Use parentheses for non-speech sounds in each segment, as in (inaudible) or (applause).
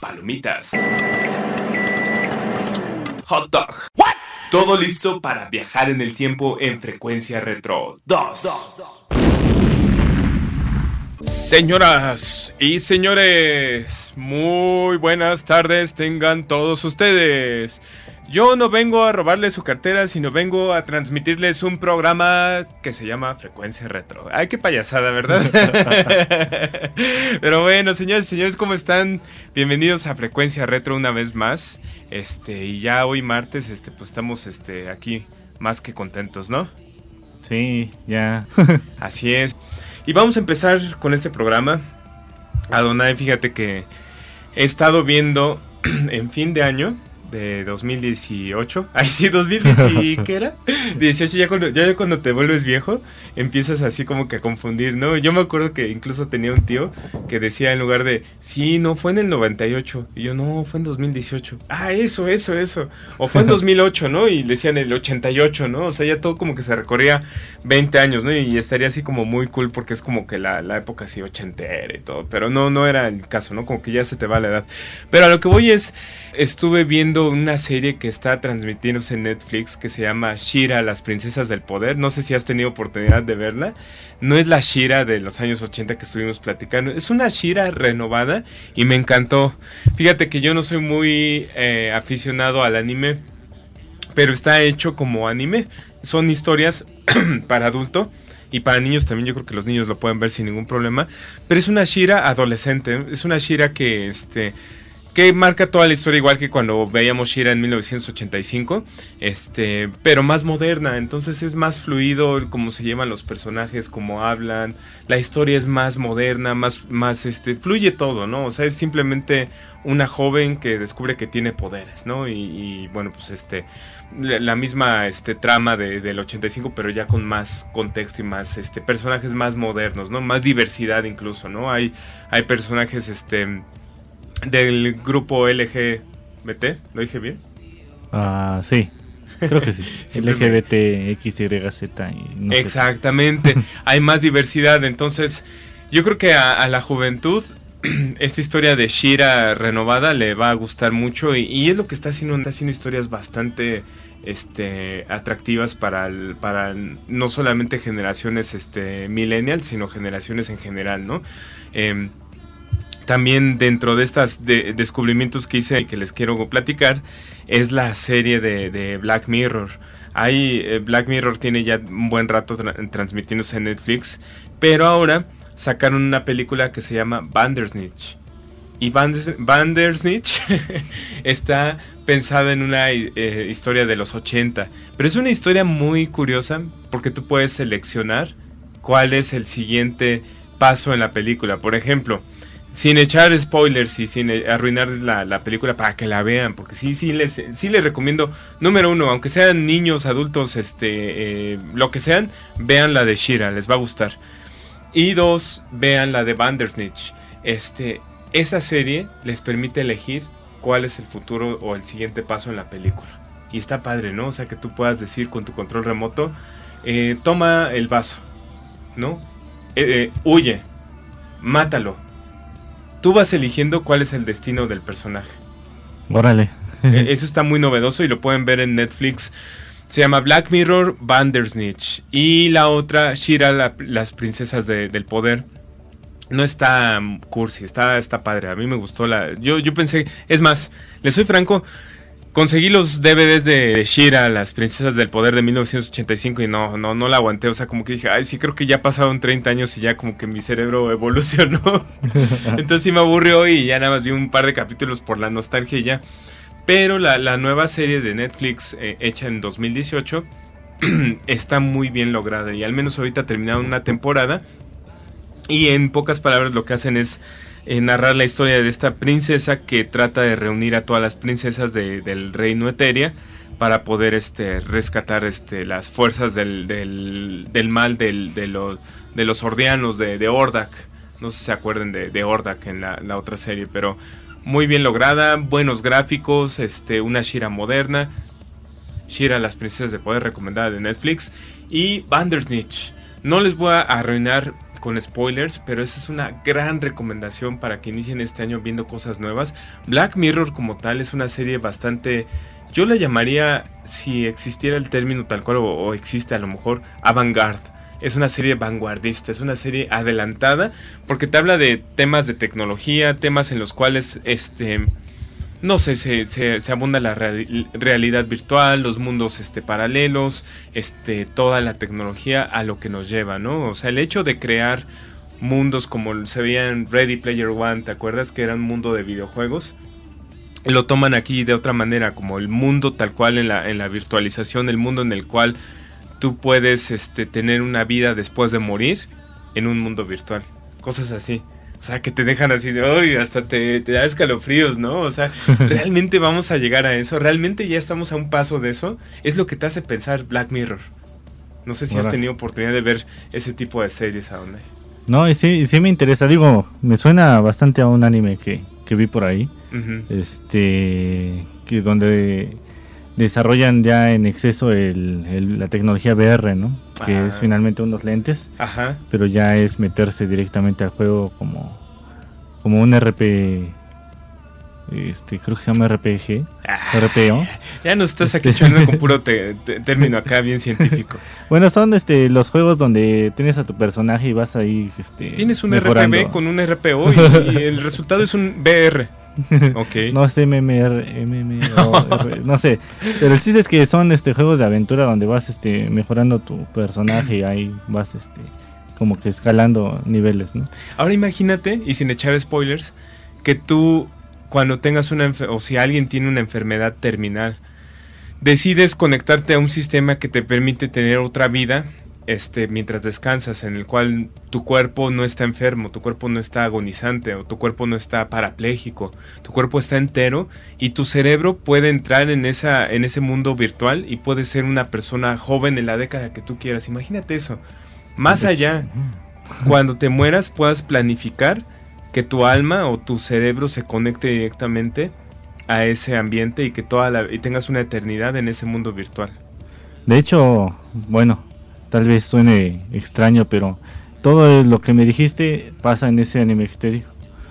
Palomitas. Hot dog. Todo listo para viajar en el tiempo en frecuencia retro 2. Señoras y señores, muy buenas tardes tengan todos ustedes. Yo no vengo a robarles su cartera, sino vengo a transmitirles un programa que se llama Frecuencia Retro. Ay, qué payasada, ¿verdad? (laughs) Pero bueno, señores y señores, ¿cómo están? Bienvenidos a Frecuencia Retro una vez más. Este, y ya hoy martes, este, pues estamos este, aquí más que contentos, ¿no? Sí, ya. (laughs) Así es. Y vamos a empezar con este programa. Adonai, fíjate que he estado viendo (clears throat) en fin de año de 2018. (laughs) Ay, sí, 2018, ¿qué era? 18, ya cuando, ya cuando te vuelves viejo, empiezas así como que a confundir, ¿no? Yo me acuerdo que incluso tenía un tío que decía en lugar de, sí, no, fue en el 98. Y yo, no, fue en 2018. Ah, eso, eso, eso. O fue en (laughs) 2008, ¿no? Y decían el 88, ¿no? O sea, ya todo como que se recorría 20 años, ¿no? Y estaría así como muy cool porque es como que la, la época así ochentera y todo. Pero no, no era el caso, ¿no? Como que ya se te va la edad. Pero a lo que voy es, estuve viendo una serie que está transmitiéndose en Netflix que se llama Shira, las princesas del poder. No sé si has tenido oportunidad de verla. No es la Shira de los años 80 que estuvimos platicando. Es una Shira renovada y me encantó. Fíjate que yo no soy muy eh, aficionado al anime, pero está hecho como anime. Son historias (clears throat) para adulto. Y para niños también, yo creo que los niños lo pueden ver sin ningún problema. Pero es una Shira adolescente. Es una Shira que este que marca toda la historia igual que cuando veíamos Shira en 1985, este, pero más moderna, entonces es más fluido cómo se llevan los personajes, cómo hablan, la historia es más moderna, más, más, este, fluye todo, ¿no? O sea, es simplemente una joven que descubre que tiene poderes, ¿no? Y, bueno, pues este, la, misma, este, trama de, del 85, pero ya con más contexto y más, este, personajes más modernos, ¿no? Más diversidad incluso, ¿no? Hay, hay personajes, este, del grupo LGBT, ¿lo dije bien? Ah, sí. Creo que sí. (laughs) LGBT, XYZ. Y no Exactamente. (laughs) Hay más diversidad. Entonces, yo creo que a, la juventud (clears throat) esta historia de Shira renovada le va a gustar mucho. Y, es lo que está haciendo. Está haciendo historias bastante este, atractivas para, para no solamente generaciones este, millennials, sino generaciones en general, ¿no? Eh, también dentro de estos descubrimientos que hice y que les quiero platicar es la serie de, Black Mirror. Ahí eh, Black Mirror tiene ya un buen rato transmitiéndose en Netflix, pero ahora sacaron una película que se llama Bandersnitch. Y Bandersnitch (laughs) está pensada en una eh, historia de los 80, pero es una historia muy curiosa porque tú puedes seleccionar cuál es el siguiente paso en la película. Por ejemplo, sin echar spoilers y sin arruinar la, película para que la vean, porque sí, sí les, sí les recomiendo, número uno, aunque sean niños, adultos, este, eh, lo que sean, vean la de Shira, les va a gustar. Y dos, vean la de Bandersnitch. Este, esa serie les permite elegir cuál es el futuro o el siguiente paso en la película. Y está padre, ¿no? O sea, que tú puedas decir con tu control remoto, eh, toma el vaso, ¿no? Eh, huye, mátalo, tú vas eligiendo cuál es el destino del personaje. Órale. E, (laughs) eso está muy novedoso y lo pueden ver en Netflix. Se llama Black Mirror Bandersnitch. Y la otra, Shira, las princesas del poder. No está cursi, está, está padre. A mí me gustó la. Yo, yo pensé. Es más, le soy franco. Conseguí los DVDs de Shira, las princesas del poder de 1985 y no, no, no la aguanté. O sea, como que dije, ay, sí, creo que ya pasaron 30 años y ya como que mi cerebro evolucionó. (laughs) Entonces sí me aburrió y ya nada más vi un par de capítulos por la nostalgia y ya. Pero la, nueva serie de Netflix eh, hecha en 2018 (clears throat) está muy bien lograda y al menos ahorita terminaron una temporada. Y en pocas palabras lo que hacen es eh, narrar la historia de esta princesa que trata de reunir a todas las princesas del reino Eteria para poder este, rescatar este, las fuerzas del, del, mal del, de, los, de los ordianos de, de Ordak. No sé si se acuerden de, de Ordak en la, la, otra serie, pero muy bien lograda, buenos gráficos, este, una Shira moderna. Shira, las princesas de poder recomendada de Netflix. Y Bandersnitch. No les voy a arruinar con spoilers, pero esa es una gran recomendación para que inicien este año viendo cosas nuevas. Black Mirror como tal es una serie bastante... Yo la llamaría, si existiera el término tal cual o, existe a lo mejor, avant-garde. Es una serie vanguardista, es una serie adelantada porque te habla de temas de tecnología, temas en los cuales este no sé, se, se, abunda la realidad virtual, los mundos este, paralelos, este, toda la tecnología a lo que nos lleva, ¿no? O sea, el hecho de crear mundos como se veía en Ready Player One, ¿te acuerdas que era un mundo de videojuegos? Lo toman aquí de otra manera, como el mundo tal cual en la, en la virtualización, el mundo en el cual tú puedes este, tener una vida después de morir en un mundo virtual. Cosas así. O sea, que te dejan así de, hoy hasta te, te da escalofríos, ¿no? O sea, (laughs) ¿realmente vamos a llegar a eso? ¿Realmente ya estamos a un paso de eso? Es lo que te hace pensar Black Mirror. No sé si has tenido oportunidad de ver ese tipo de series a dónde. No, y sí, sí me interesa. Digo, me suena bastante a un anime que, que vi por ahí. Este, que donde desarrollan ya en exceso el, la tecnología VR, ¿no? Que es finalmente unos lentes, Ajá. pero ya es meterse directamente al juego como, como un RP, este, creo que se llama RPG, ah, RPO. Ya nos estás aquí echando con puro (laughs) término acá bien científico. bueno, son este los juegos donde tienes a tu personaje y vas ahí, este, tienes un RPG con un RPO y el resultado es un VR. (laughs) No es MMR, MMR no sé. Pero el chiste es que son este juegos de aventura donde vas este mejorando tu personaje y ahí vas este como que escalando niveles, ¿no? Ahora imagínate, y sin echar spoilers, que tú cuando tengas una o si alguien tiene una enfermedad terminal, decides conectarte a un sistema que te permite tener otra vida este, mientras descansas, en el cual tu cuerpo no está enfermo, tu cuerpo no está agonizante o tu cuerpo no está parapléjico, tu cuerpo está entero y tu cerebro puede entrar en, esa, en ese mundo virtual y puede ser una persona joven en la década que tú quieras. Imagínate eso. Más allá, cuando te mueras puedas planificar que tu alma o tu cerebro se conecte directamente a ese ambiente y que toda la, y tengas una eternidad en ese mundo virtual. De hecho, bueno, tal vez suene extraño, pero todo lo que me dijiste pasa en ese anime que te digo.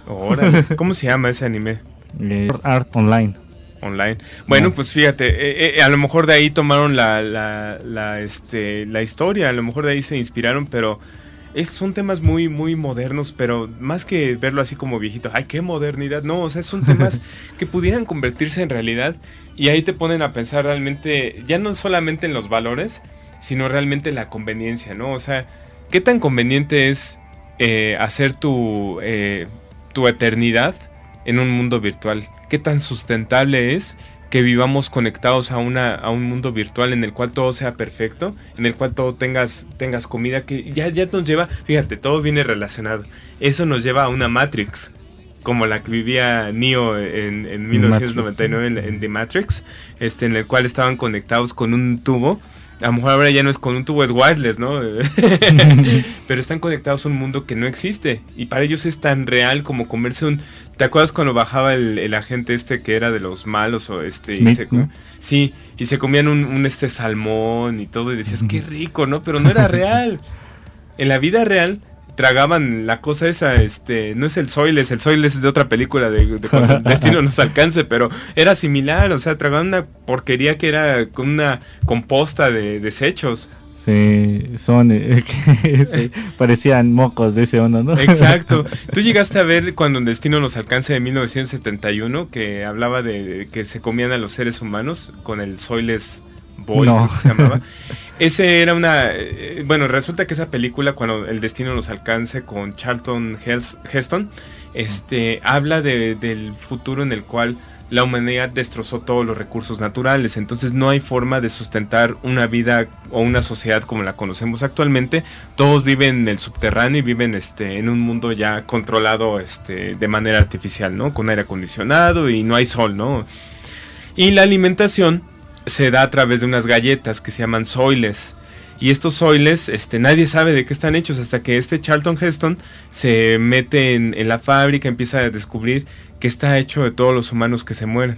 (laughs) ¿Cómo se llama ese anime? Eh, Art Online. Online. Bueno, pues fíjate, eh, eh, a lo mejor de ahí tomaron la, la, este, la historia, a lo mejor de ahí se inspiraron, pero es, son temas muy, muy modernos, pero más que verlo así como viejito, ay, qué modernidad, no, o sea, son temas (laughs) que pudieran convertirse en realidad y ahí te ponen a pensar realmente, ya no solamente en los valores, sino realmente la conveniencia, ¿no? O sea, ¿qué tan conveniente es eh, hacer tu, eh, tu eternidad en un mundo virtual? ¿Qué tan sustentable es que vivamos conectados a, una, a un mundo virtual en el cual todo sea perfecto, en el cual todo tengas, tengas comida, que ya, ya nos lleva, fíjate, todo viene relacionado. Eso nos lleva a una Matrix, como la que vivía Neo en, en 1999 en, en, The Matrix, este, en el cual estaban conectados con un tubo a lo mejor ahora ya no es con un tubo, es wireless, ¿no? (laughs) Pero están conectados a un mundo que no existe. Y para ellos es tan real como comerse un... ¿Te acuerdas cuando bajaba el, agente este que era de los malos o este... y se, Sí, y se comían un, este salmón y todo y decías, qué rico, ¿no? Pero no era (laughs) real. En la vida real tragaban la cosa esa, este, no es el Soiles, el Soiles es de otra película de, cuando (laughs) el destino nos alcance, pero era similar, o sea, tragaban una porquería que era con una composta de desechos. Sí, son, eh, (laughs) parecían mocos de ese uno, ¿no? Exacto. (laughs) Tú llegaste a ver cuando el destino nos alcance de 1971, que hablaba de, que se comían a los seres humanos con el Soiles Boy, no. se llamaba. (laughs) Ese era una. Eh, bueno, resulta que esa película, cuando el destino nos alcance con Charlton Heston, este, habla de, del futuro en el cual la humanidad destrozó todos los recursos naturales, entonces no hay forma de sustentar una vida o una sociedad como la conocemos actualmente. Todos viven en el subterráneo y viven este, en un mundo ya controlado este, de manera artificial, ¿no? Con aire acondicionado y no hay sol, ¿no? Y la alimentación se da a través de unas galletas que se llaman soiles. Y estos soiles, este, nadie sabe de qué están hechos hasta que este Charlton Heston se mete en, en la fábrica, empieza a descubrir que está hecho de todos los humanos que se mueren.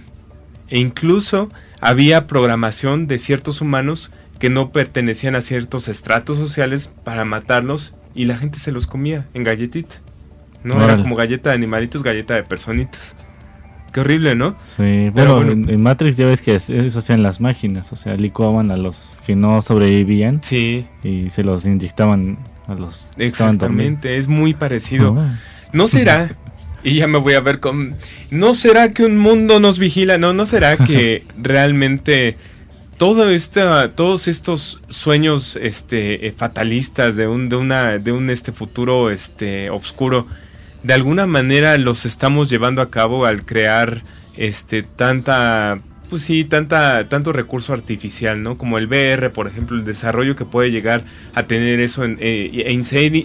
E incluso había programación de ciertos humanos que no pertenecían a ciertos estratos sociales para matarlos y la gente se los comía en galletita. No era como galleta de animalitos, galleta de personitas. Qué horrible, ¿no? Sí, pero bueno, En, Matrix ya ves que eso hacían las máquinas, o sea, licuaban a los que no sobrevivían. Sí. Y se los inyectaban a los. Exactamente, es muy parecido. Ah. ¿No será (laughs) y ya me voy a ver con... ¿No será que un mundo nos vigila? No, ¿no será que (laughs) realmente todo esta, todos estos sueños este, eh, fatalistas de un, de una, de un este futuro este, oscuro, de alguna manera los estamos llevando a cabo al crear este, tanta pues sí, tanta, tanto recurso artificial, ¿no? Como el VR, por ejemplo, el desarrollo que puede llegar a tener eso en, eh,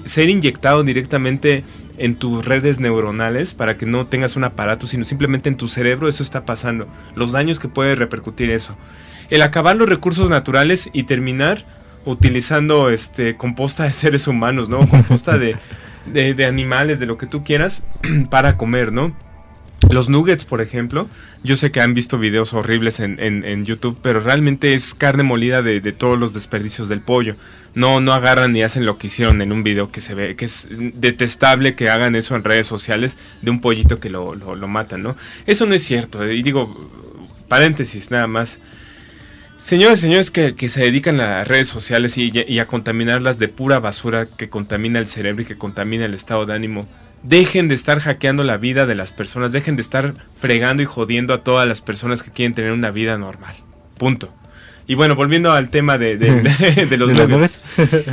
ser, inyectado directamente en tus redes neuronales para que no tengas un aparato, sino simplemente en tu cerebro, eso está pasando. Los daños que puede repercutir eso. El acabar los recursos naturales y terminar utilizando este composta de seres humanos, ¿no? Composta de, de, de animales, de lo que tú quieras, (clears throat) para comer, ¿no? Los nuggets, por ejemplo, yo sé que han visto videos horribles en, YouTube, pero realmente es carne molida de, todos los desperdicios del pollo. No, no agarran ni hacen lo que hicieron en un video que se ve, que es detestable que hagan eso en redes sociales de un pollito que lo, lo, matan, ¿no? Eso no es cierto. Y digo, paréntesis, nada más. Señores, señores que, se dedican a las redes sociales y, y a contaminarlas de pura basura que contamina el cerebro y que contamina el estado de ánimo Dejen de estar hackeando la vida de las personas, dejen de estar fregando y jodiendo a todas las personas que quieren tener una vida normal. Punto. Y bueno, volviendo al tema de, (laughs) (laughs) los nuggets.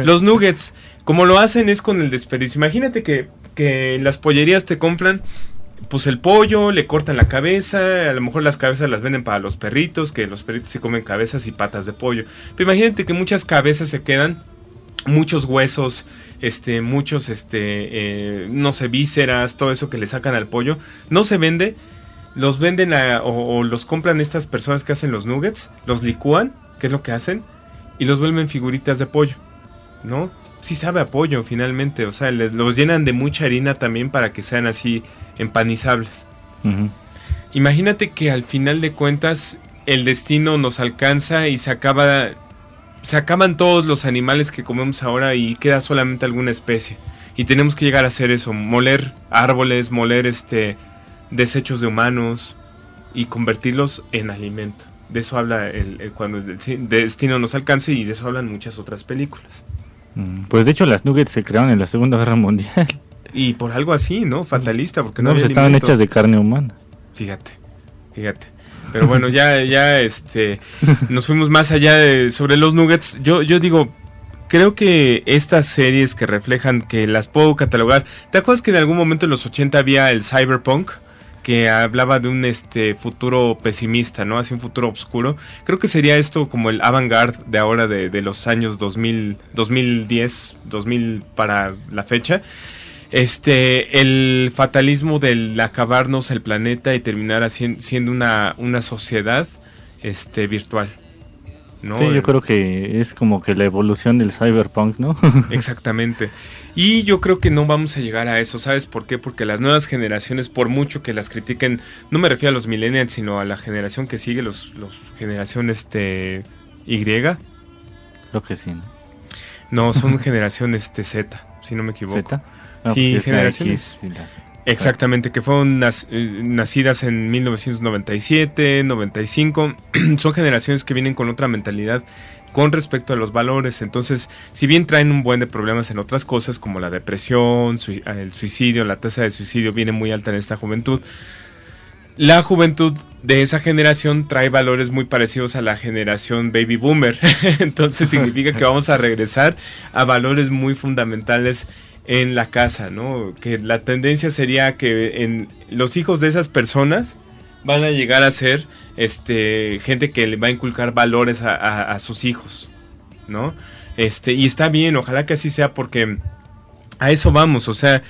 los nuggets, como lo hacen es con el desperdicio. Imagínate que, que en las pollerías te compran pues el pollo, le cortan la cabeza, a lo mejor las cabezas las venden para los perritos, que los perritos se comen cabezas y patas de pollo. Pero imagínate que muchas cabezas se quedan, muchos huesos, este, muchos, este, eh, no sé, vísceras, todo eso que le sacan al pollo, no se vende, los venden o, los compran estas personas que hacen los nuggets, los licúan, que es lo que hacen, y los vuelven figuritas de pollo, ¿no? Sí sabe a pollo finalmente, o sea, les, los llenan de mucha harina también para que sean así empanizables. Imagínate que al final de cuentas el destino nos alcanza y se acaba se acaban todos los animales que comemos ahora y queda solamente alguna especie. Y tenemos que llegar a hacer eso, moler árboles, moler este desechos de humanos y convertirlos en alimento. De eso habla el, cuando el destino nos alcance y de eso hablan muchas otras películas. Mm, pues de hecho las nuggets se crearon en la Segunda Guerra Mundial. (laughs) Y por algo así, ¿no? Fatalista, porque no, no pues estaban hechas de carne humana. Fíjate, fíjate. Pero bueno, ya, ya este, (laughs) nos fuimos más allá de, sobre los nuggets. Yo, yo digo, creo que estas series que reflejan, que las puedo catalogar. ¿Te acuerdas que en algún momento en los 80 había el cyberpunk? Que hablaba de un este futuro pesimista, ¿no? Así un futuro oscuro. Creo que sería esto como el avant-garde de ahora de, de, los años 2000, 2010, 2000 para la fecha este, el fatalismo del acabarnos el planeta y terminar siendo una, una sociedad este, virtual. ¿No? Sí, yo creo que es como que la evolución del cyberpunk, ¿no? (laughs) Exactamente. Y yo creo que no vamos a llegar a eso, ¿sabes por qué? Porque las nuevas generaciones, por mucho que las critiquen, no me refiero a los millennials, sino a la generación que sigue, los, los generación este, Y. Creo que sí, ¿no? No, son (laughs) generación este, Z, si no me equivoco. ¿Z? Sí, generaciones. Exactamente, que fueron eh, nacidas en 1997, 95. (clears throat) Son generaciones que vienen con otra mentalidad con respecto a los valores. Entonces, si bien traen un buen de problemas en otras cosas como la depresión, el suicidio, la tasa de suicidio viene muy alta en esta juventud. La juventud de esa generación trae valores muy parecidos a la generación baby boomer. (laughs) Entonces significa que vamos a regresar a valores muy fundamentales en la casa, ¿no? Que la tendencia sería que en los hijos de esas personas van a llegar a ser este, gente que le va a inculcar valores a, sus hijos, ¿no? Este, y está bien, ojalá que así sea porque a eso vamos, o sea,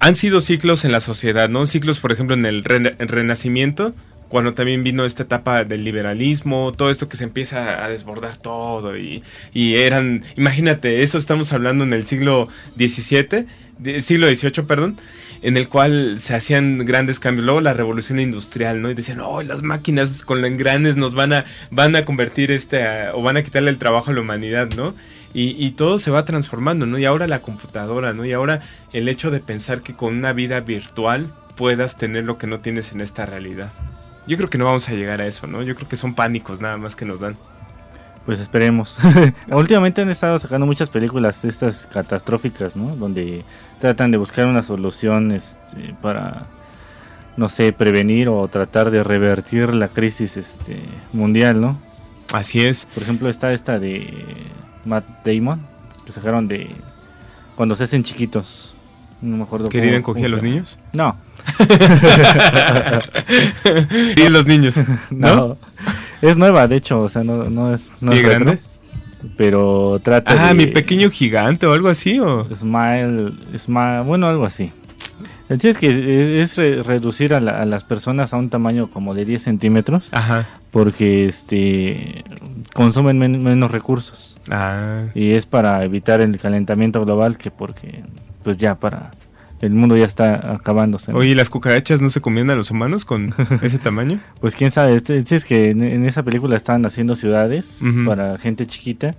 han sido ciclos en la sociedad, ¿no? Ciclos, por ejemplo, en el Renacimiento, cuando también vino esta etapa del liberalismo, todo esto que se empieza a desbordar todo y, y eran, imagínate, eso estamos hablando en el siglo XVII, siglo XVIII, perdón, en el cual se hacían grandes cambios. Luego la revolución industrial, ¿no? Y decían, oh, las máquinas con engranes nos van a, van a convertir este, o van a quitarle el trabajo a la humanidad, ¿no? Y, y, todo se va transformando, ¿no? Y ahora la computadora, ¿no? Y ahora el hecho de pensar que con una vida virtual puedas tener lo que no tienes en esta realidad. Yo creo que no vamos a llegar a eso, ¿no? Yo creo que son pánicos nada más que nos dan. Pues esperemos. (laughs) Últimamente han estado sacando muchas películas estas catastróficas, ¿no? Donde tratan de buscar una solución este, para, no sé, prevenir o tratar de revertir la crisis este, mundial, ¿no? Así es. Por ejemplo, está esta de Matt Damon, que sacaron de cuando se hacen chiquitos. No me acuerdo. ¿Querían coger a los niños? No. (laughs) y los niños. (laughs) ¿no? Es nueva, de hecho, o sea, no, no es. No ¿Y grande? pero trata Ah, mi pequeño gigante o algo así, ¿o? Smile, smile bueno, algo así. El chiste es que es reducir a, las personas a un tamaño como de 10 centímetros. Ajá. Porque este consumen menos recursos. Ah. Y es para evitar el calentamiento global que porque pues ya para el mundo ya está acabándose. Oye, ¿las cucarachas no se comían a los humanos con (laughs) ese tamaño? Pues quién sabe, este, es que en, esa película estaban haciendo ciudades para gente chiquita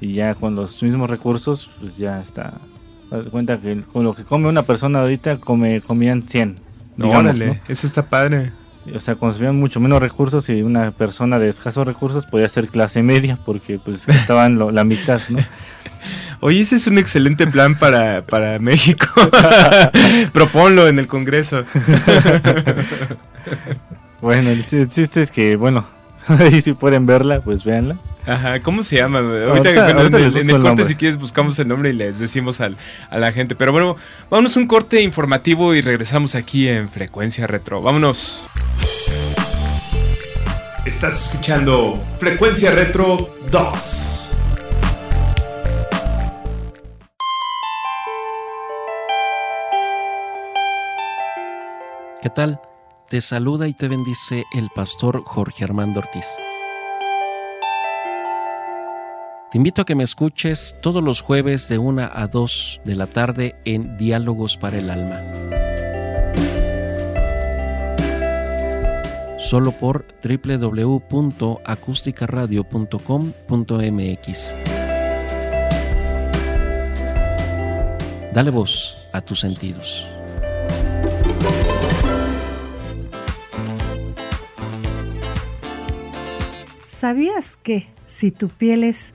y ya con los mismos recursos, pues ya está. cuenta que con lo que come una persona ahorita come, comían 100. No, órale, eso está padre. O sea, consumían mucho menos recursos y una persona de escasos recursos podía ser clase media porque pues (laughs) estaban la mitad, ¿no? Oye, ese es un excelente plan para, para México. (laughs) Proponlo en el Congreso. (laughs) bueno, el chiste es que, bueno, ahí si pueden verla, pues véanla. Ajá, ¿cómo se llama? Ahorita, en, el, corte, si quieres, buscamos el nombre y les decimos al, a la gente. Pero bueno, vámonos un corte informativo y regresamos aquí en Frecuencia Retro. Vámonos. Estás escuchando Frecuencia Retro 2. ¿Qué tal? Te saluda y te bendice el pastor Jorge Armando Ortiz. Te invito a que me escuches todos los jueves de 1 a 2 de la tarde en Diálogos para el Alma. Solo por www.acusticaradio.com.mx. Dale voz a tus sentidos. ¿Sabías que si tu piel es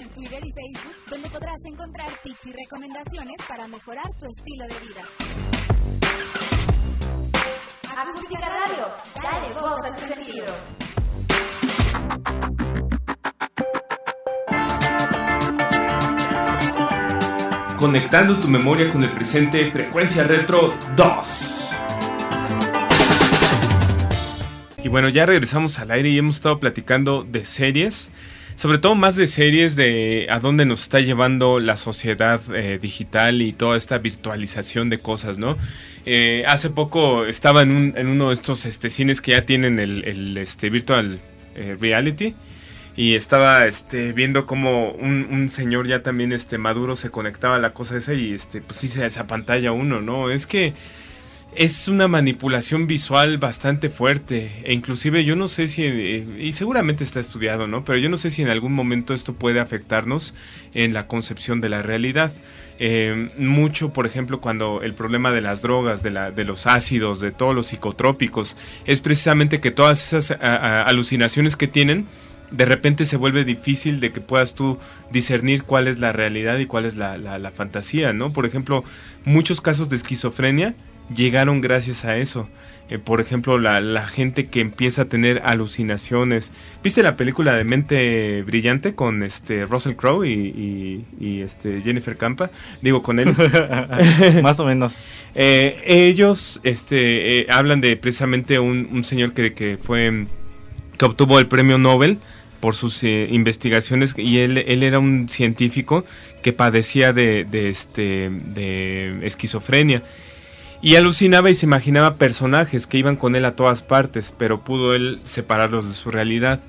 En Twitter y Facebook, donde podrás encontrar tips y recomendaciones para mejorar tu estilo de vida. Acústica Radio, dale voz a tu sentido. Conectando tu memoria con el presente, Frecuencia Retro 2. Y bueno, ya regresamos al aire y hemos estado platicando de series sobre todo más de series de a dónde nos está llevando la sociedad eh, digital y toda esta virtualización de cosas, ¿no? Eh, hace poco estaba en, un, en, uno de estos este, cines que ya tienen el, este, virtual eh, reality y estaba este, viendo como un, señor ya también este, maduro se conectaba a la cosa esa y este, pues se esa pantalla uno, ¿no? Es que es una manipulación visual bastante fuerte e inclusive yo no sé si y seguramente está estudiado no pero yo no sé si en algún momento esto puede afectarnos en la concepción de la realidad eh, mucho por ejemplo cuando el problema de las drogas de, la, de los ácidos de todos los psicotrópicos es precisamente que todas esas alucinaciones que tienen de repente se vuelve difícil de que puedas tú discernir cuál es la realidad y cuál es la, la fantasía, ¿no? Por ejemplo, muchos casos de esquizofrenia llegaron gracias a eso. Eh, por ejemplo, la, gente que empieza a tener alucinaciones. ¿Viste la película de Mente Brillante con este Russell Crowe y, este Jennifer Campa? Digo, con él. (laughs) (laughs) Más o menos. Eh, ellos este, eh, hablan de precisamente un, señor que, que, fue que obtuvo el premio Nobel por sus investigaciones y él, él, era un científico que padecía de, de, este, de esquizofrenia y alucinaba y se imaginaba personajes que iban con él a todas partes, pero pudo él separarlos de su realidad.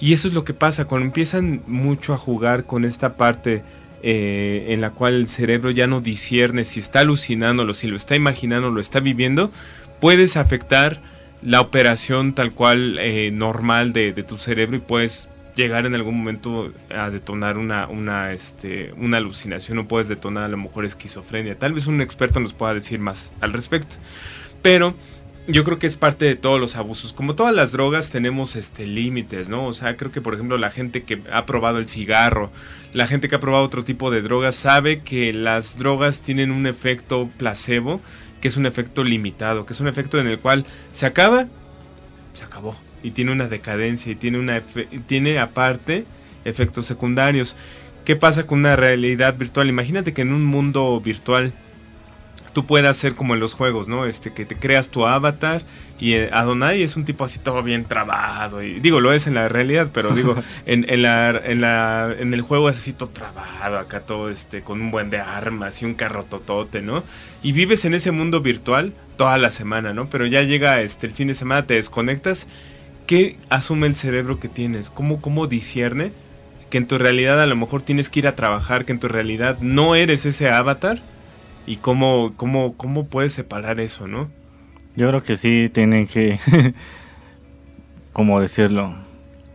Y eso es lo que pasa cuando empiezan mucho a jugar con esta parte eh, en la cual el cerebro ya no discierne si está alucinándolo, si lo está imaginando, lo está viviendo, puedes afectar la operación tal cual eh, normal de, de, tu cerebro y puedes llegar en algún momento a detonar una, una, este, una alucinación o puedes detonar a lo mejor esquizofrenia. Tal vez un experto nos pueda decir más al respecto. Pero yo creo que es parte de todos los abusos. Como todas las drogas tenemos este límites, ¿no? O sea, creo que por ejemplo la gente que ha probado el cigarro, la gente que ha probado otro tipo de drogas sabe que las drogas tienen un efecto placebo, que es un efecto limitado, que es un efecto en el cual se acaba, se acabó y tiene una decadencia y tiene, una tiene aparte efectos secundarios. ¿Qué pasa con una realidad virtual? Imagínate que en un mundo virtual tú puedas ser como en los juegos, ¿no? Este, que te creas tu avatar y eh, Adonai es un tipo así todo bien trabado. Y digo, lo es en la realidad, pero (laughs) digo, en, en, la, en, la, en el juego es así todo trabado, acá todo este, con un buen de armas y un carro totote, ¿no? Y vives en ese mundo virtual toda la semana, ¿no? Pero ya llega este, el fin de semana, te desconectas ¿qué asume el cerebro que tienes? ¿Cómo, ¿Cómo discierne que en tu realidad a lo mejor tienes que ir a trabajar, que en tu realidad no eres ese avatar? ¿Y cómo, cómo, cómo puedes separar eso, no? Yo creo que sí tienen que, (laughs) ¿cómo decirlo?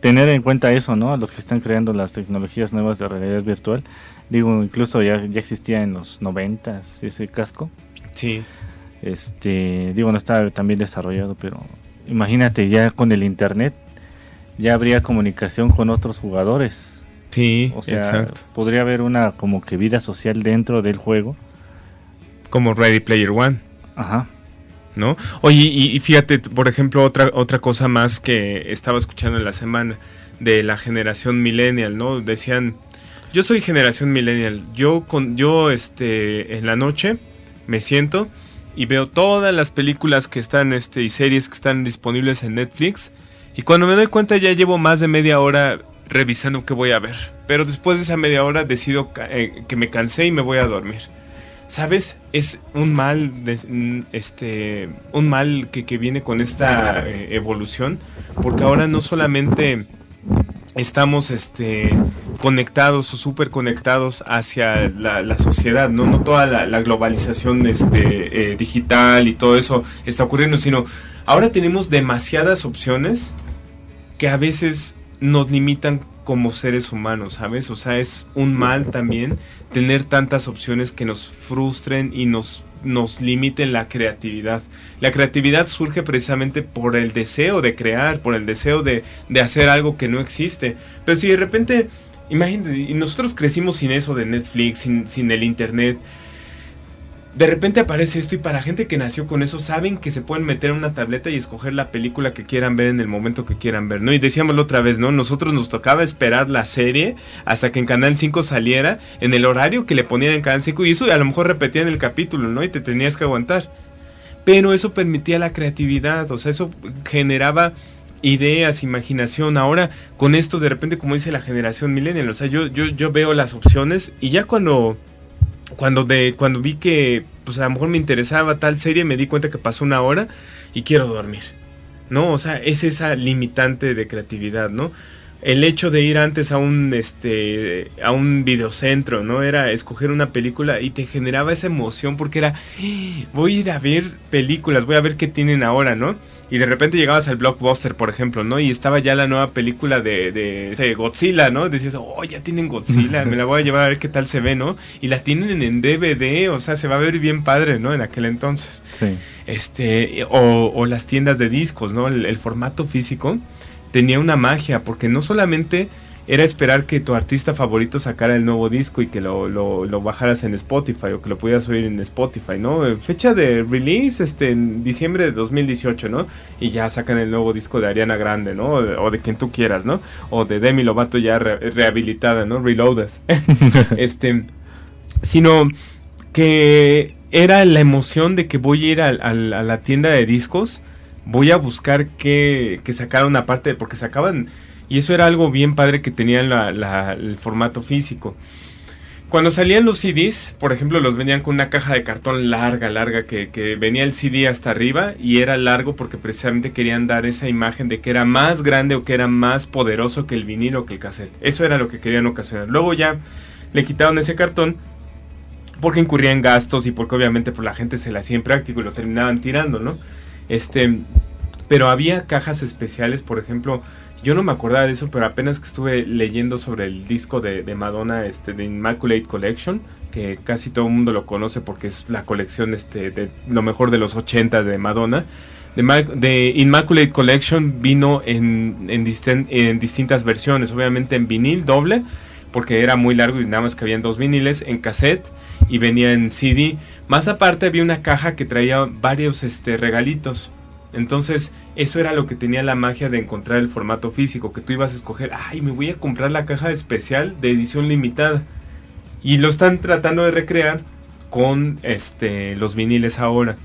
Tener en cuenta eso, ¿no? A los que están creando las tecnologías nuevas de realidad virtual. Digo, incluso ya, ya existía en los noventas ese casco. Sí. Este, digo, no está tan bien desarrollado, pero imagínate ya con el internet ya habría comunicación con otros jugadores. Sí, o sea, exacto. podría haber una como que vida social dentro del juego. Como Ready Player One. Ajá. ¿No? Oye, y, fíjate, por ejemplo, otra, otra cosa más que estaba escuchando en la semana de la generación millennial, ¿no? Decían, yo soy generación millennial, yo con, yo este, en la noche me siento y veo todas las películas que están este, y series que están disponibles en Netflix. Y cuando me doy cuenta ya llevo más de media hora revisando qué voy a ver. Pero después de esa media hora decido eh, que me cansé y me voy a dormir. ¿Sabes? Es un mal, este, un mal que, que viene con esta eh, evolución. Porque ahora no solamente estamos este, conectados o súper conectados hacia la, sociedad, ¿no? No toda la, globalización este, eh, digital y todo eso está ocurriendo, sino ahora tenemos demasiadas opciones que a veces nos limitan como seres humanos, ¿sabes? O sea, es un mal también tener tantas opciones que nos frustren y nos nos limiten la creatividad. La creatividad surge precisamente por el deseo de crear, por el deseo de, hacer algo que no existe. Pero si de repente, imagínate, y nosotros crecimos sin eso de Netflix, sin, sin el Internet, de repente aparece esto y para gente que nació con eso saben que se pueden meter en una tableta y escoger la película que quieran ver en el momento que quieran ver, ¿no? Y decíamos la otra vez, ¿no? Nosotros nos tocaba esperar la serie hasta que en Canal 5 saliera en el horario que le ponían en Canal 5 y eso a lo mejor repetían el capítulo, ¿no? Y te tenías que aguantar. Pero eso permitía la creatividad, o sea, eso generaba ideas, imaginación. Ahora, con esto, de repente, como dice la generación millennial, o sea, yo, yo, yo veo las opciones y ya cuando, cuando, de, cuando vi que, pues a lo mejor me interesaba tal serie, me di cuenta que pasó una hora y quiero dormir. ¿No? O sea, es esa limitante de creatividad, ¿no? el hecho de ir antes a un este a un videocentro, ¿no? Era escoger una película y te generaba esa emoción porque era voy a ir a ver películas, voy a ver qué tienen ahora, ¿no? Y de repente llegabas al blockbuster, por ejemplo, ¿no? Y estaba ya la nueva película de, de, Godzilla, ¿no? Decías, oh, ya tienen Godzilla, me la voy a llevar a ver qué tal se ve, ¿no? Y la tienen en DVD, o sea, se va a ver bien padre, ¿no? En aquel entonces. Sí. Este, o, o las tiendas de discos, ¿no? el formato físico tenía una magia, porque no solamente era esperar que tu artista favorito sacara el nuevo disco y que lo, lo, bajaras en Spotify o que lo pudieras oír en Spotify, ¿no? Fecha de release este, en diciembre de 2018, ¿no? Y ya sacan el nuevo disco de Ariana Grande, ¿no? O de, quien tú quieras, ¿no? O de Demi Lovato ya rehabilitada, ¿no? Reloaded. (laughs) este, sino que era la emoción de que voy a ir a la tienda de discos voy a buscar que, que sacara una parte, porque sacaban, y eso era algo bien padre que tenían la, el formato físico. Cuando salían los CDs, por ejemplo, los venían con una caja de cartón larga, larga, que, venía el CD hasta arriba y era largo porque precisamente querían dar esa imagen de que era más grande o que era más poderoso que el vinilo o que el cassette. Eso era lo que querían ocasionar. Luego ya le quitaron ese cartón porque incurrían gastos y porque obviamente por pues, la gente se la hacía práctico y lo terminaban tirando, ¿no? Este, pero había cajas especiales, por ejemplo, yo no me acordaba de eso, pero apenas que estuve leyendo sobre el disco de, Madonna, este, de Immaculate Collection, que casi todo el mundo lo conoce porque es la colección este, de lo mejor de los 80 de Madonna. De, Immaculate Collection vino en, en, en, distintas versiones, obviamente en vinil doble, porque era muy largo y nada más que habían dos viniles, en cassette y venía en CD. Más aparte había una caja que traía varios este, regalitos. Entonces, eso era lo que tenía la magia de encontrar el formato físico, que tú ibas a escoger, ay, me voy a comprar la caja especial de edición limitada. Y lo están tratando de recrear con este, los viniles ahora.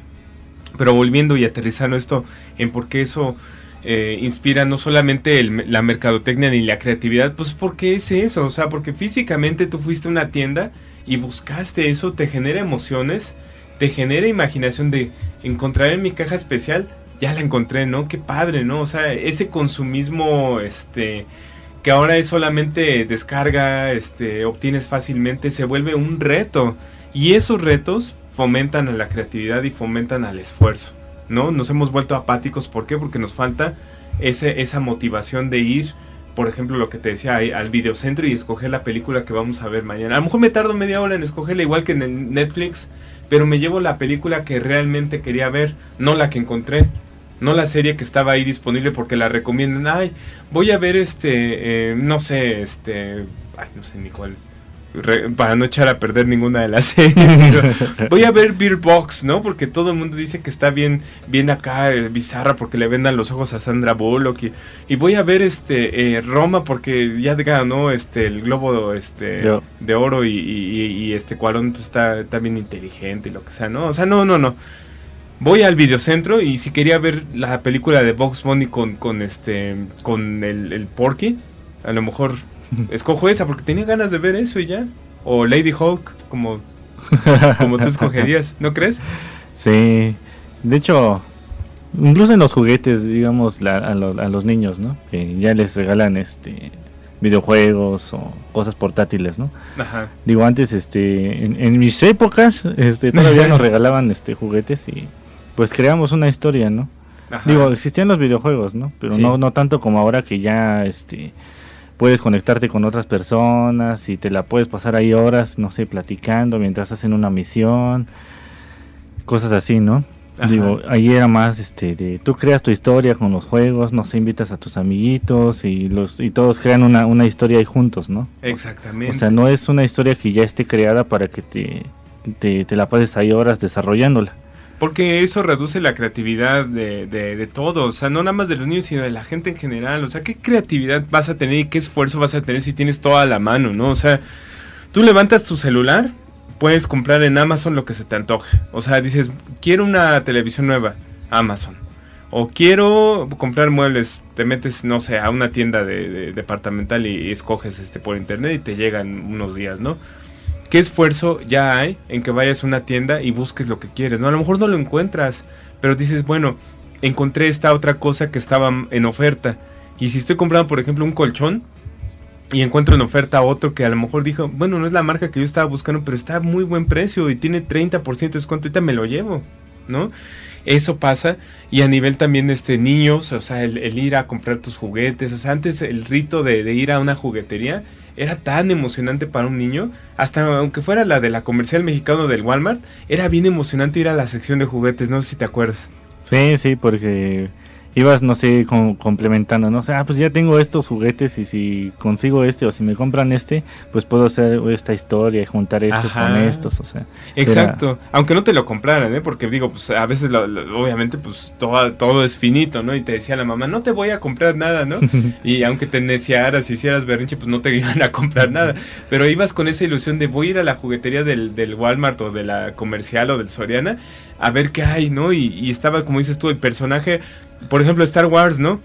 Pero volviendo y aterrizando esto en por qué eso eh, inspira no solamente la mercadotecnia ni la creatividad, pues porque es eso, o sea, porque físicamente tú fuiste a una tienda y buscaste eso, te genera emociones, te genera imaginación de encontrar en mi caja especial, ya la encontré, ¿no? Qué padre, ¿no? O sea, ese consumismo, este, que ahora es solamente descarga, este, obtienes fácilmente, se vuelve un reto. Y esos retos fomentan a la creatividad y fomentan al esfuerzo, ¿no? Nos hemos vuelto apáticos, ¿por qué? Porque nos falta ese, esa motivación de ir por ejemplo, lo que te decía, al videocentro y escoger la película que vamos a ver mañana. A lo mejor me tardo media hora en escogerla, igual que en Netflix, pero me llevo la película que realmente quería ver, no la que encontré. No la serie que estaba ahí disponible porque la recomiendan. Ay, voy a ver este, eh, no sé, este, ay, no sé ni cuál para no echar a perder ninguna de las (laughs) series. voy a ver Beer Box, ¿no? Porque todo el mundo dice que está bien, bien acá, eh, bizarra, porque le vendan los ojos a Sandra Bullock. Y, voy a ver este eh, Roma porque ya ganó este el globo este de oro y, este Cuarón pues, está, está bien inteligente y lo que sea, ¿no? O sea, no, no, no. Voy al videocentro y si quería ver la película de Box Bunny con, con este con el, el Porky, a lo mejor (laughs) escojo esa porque tenía ganas de ver eso y ya. O Lady Hawk, como, como tú escogerías, ¿no crees? Sí, de hecho, incluso en los juguetes, digamos, a, los niños, ¿no? Que ya les regalan este videojuegos o cosas portátiles, ¿no? Ajá. Digo, antes, este, en, mis épocas, este, todavía nos (laughs) regalaban este juguetes y pues creamos una historia, ¿no? Digo, existían los videojuegos, ¿no? Pero no, no tanto como ahora que ya, este, puedes conectarte con otras personas y te la puedes pasar ahí horas, no sé, platicando mientras hacen una misión, cosas así, ¿no? Digo, ahí era más, este, de, tú creas tu historia con los juegos, no sé, invitas a tus amiguitos y los y todos crean una, una historia ahí juntos, ¿no? Exactamente. O sea, no es una historia que ya esté creada para que te, te, te la pases ahí horas desarrollándola. Porque eso reduce la creatividad de, de, todo, o sea, no nada más de los niños, sino de la gente en general. O sea, ¿qué creatividad vas a tener y qué esfuerzo vas a tener si tienes toda la mano, no? O sea, tú levantas tu celular, puedes comprar en Amazon lo que se te antoje. O sea, dices, quiero una televisión nueva, Amazon. O quiero comprar muebles, te metes, no sé, a una tienda de, departamental y, escoges este por internet y te llegan unos días, ¿no? ¿Qué esfuerzo ya hay en que vayas a una tienda y busques lo que quieres? ¿no? A lo mejor no lo encuentras, pero dices, bueno, encontré esta otra cosa que estaba en oferta. Y si estoy comprando, por ejemplo, un colchón, y encuentro en oferta otro que a lo mejor dijo, bueno, no es la marca que yo estaba buscando, pero está a muy buen precio y tiene 30% de descuento, ahorita me lo llevo, ¿no? Eso pasa y a nivel también este niños, o sea, el, ir a comprar tus juguetes, o sea, antes el rito de, ir a una juguetería era tan emocionante para un niño, hasta aunque fuera la de la comercial mexicano del Walmart, era bien emocionante ir a la sección de juguetes, no sé si te acuerdas. Sí, sí, porque ibas, no sé, complementando, ¿no? O sea, ah, pues ya tengo estos juguetes y si consigo este o si me compran este, pues puedo hacer esta historia y juntar estos con estos, o sea. Exacto, aunque no te lo compraran, ¿eh? Porque digo, pues a veces, obviamente, pues todo, todo es finito, ¿no? Y te decía la mamá, no te voy a comprar nada, ¿no? (laughs) y aunque te neciaras y hicieras berrinche, pues no te (laughs) iban a comprar nada. Pero ibas con esa ilusión de voy a ir a la juguetería del, del Walmart o de la comercial o del Soriana a ver qué hay, ¿no? Y, y estaba, como dices tú, el personaje por ejemplo, Star Wars, ¿no?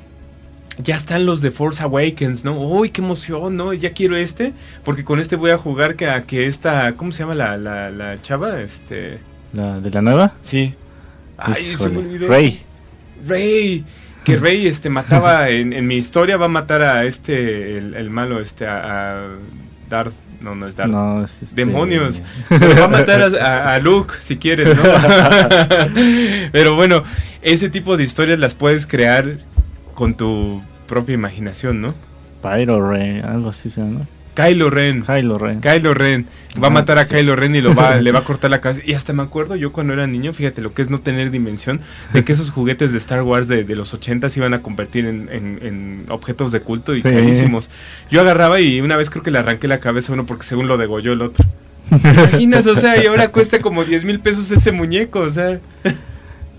Ya están los de Force Awakens, ¿no? ¡Uy, qué emoción, ¿no? Ya quiero este, porque con este voy a jugar que a que esta, ¿cómo se llama la, la, la chava? Este... ¿La de la nueva? Sí. Ay, se me olvidó. Rey. Rey. Que Rey este, mataba, en, mi historia va a matar a este, el, malo, este, a, Darth no, no es Darth. No, es este... Demonios. Pero va a matar a, a, Luke si quieres, ¿no? (laughs) Pero bueno, ese tipo de historias las puedes crear con tu propia imaginación, ¿no? Pyro Ren, algo así se llama. Kylo Ren. Kylo Ren. Kylo Ren. Va a matar a Kylo Ren y lo va, (laughs) le va a cortar la cabeza. Y hasta me acuerdo yo cuando era niño, fíjate lo que es no tener dimensión, de que esos juguetes de Star Wars de, los 80 se iban a convertir en, objetos de culto y carísimos. Yo agarraba y una vez creo que le arranqué la cabeza a uno porque según lo degolló el otro. (laughs) imaginas? O sea, y ahora cuesta como 10 mil pesos ese muñeco, o sea.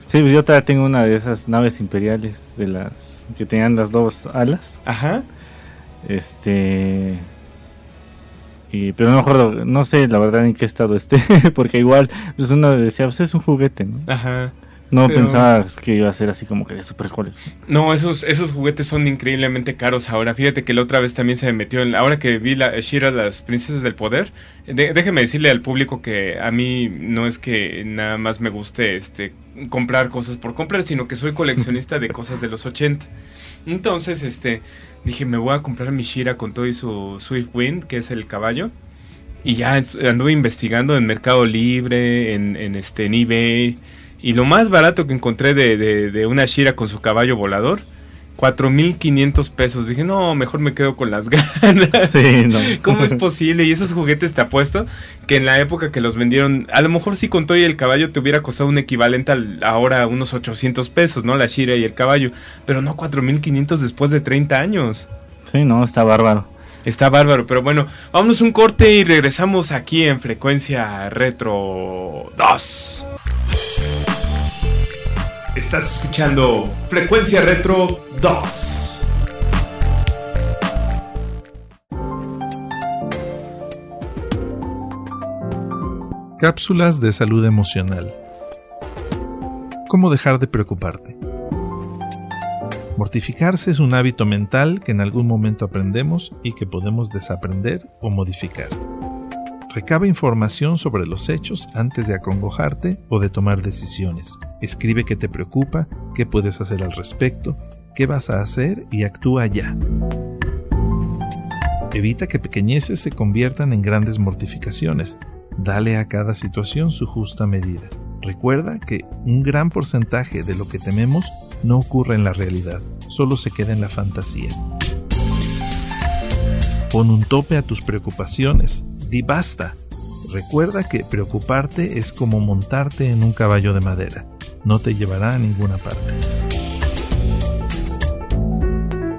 Sí, pues yo todavía tengo una de esas naves imperiales, de las que tenían las dos alas. Ajá. Este. Y, pero no no sé la verdad en qué estado esté, (laughs) porque igual, pues uno decía, pues es un juguete, ¿no? Ajá. No pensabas que iba a ser así como que super cool. No, esos, esos juguetes son increíblemente caros ahora. Fíjate que la otra vez también se me metió en. Ahora que vi la Shira, las princesas del poder. déjeme decirle al público que a mí no es que nada más me guste este comprar cosas por comprar, sino que soy coleccionista de cosas de los 80. Entonces, este, dije, me voy a comprar mi Shira con todo y su Swift Wind, que es el caballo. Y ya anduve investigando en Mercado Libre, en, en, este, en eBay y lo más barato que encontré de, de, una Shira con su caballo volador, 4.500 pesos. Dije, no, mejor me quedo con las (laughs) ganas. Sí, no. (laughs) ¿Cómo es (laughs) posible? Y esos juguetes te apuesto que en la época que los vendieron, a lo mejor si con todo y el caballo te hubiera costado un equivalente al, ahora unos 800 pesos, ¿no? La Shira y el caballo. Pero no 4.500 después de 30 años. Sí, no, está bárbaro. Está bárbaro, pero bueno, vámonos un corte y regresamos aquí en Frecuencia Retro 2. Estás escuchando Frecuencia Retro 2. Cápsulas de salud emocional. ¿Cómo dejar de preocuparte? Mortificarse es un hábito mental que en algún momento aprendemos y que podemos desaprender o modificar. Recaba información sobre los hechos antes de acongojarte o de tomar decisiones. Escribe qué te preocupa, qué puedes hacer al respecto, qué vas a hacer y actúa ya. Evita que pequeñeces se conviertan en grandes mortificaciones. Dale a cada situación su justa medida. Recuerda que un gran porcentaje de lo que tememos no ocurre en la realidad, solo se queda en la fantasía. Pon un tope a tus preocupaciones, Di basta. Recuerda que preocuparte es como montarte en un caballo de madera. No te llevará a ninguna parte.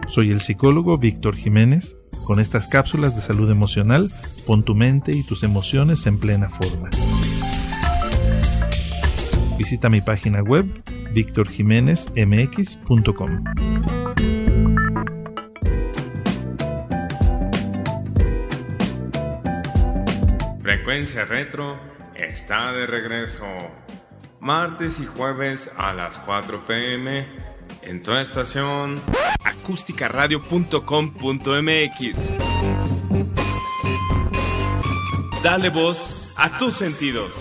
Soy el psicólogo Víctor Jiménez. Con estas cápsulas de salud emocional, pon tu mente y tus emociones en plena forma. Visita mi página web victorjiménezmx.com. Frecuencia Retro está de regreso. Martes y jueves a las 4 pm en toda estación acústicaradio.com.mx. Dale voz a tus sentidos.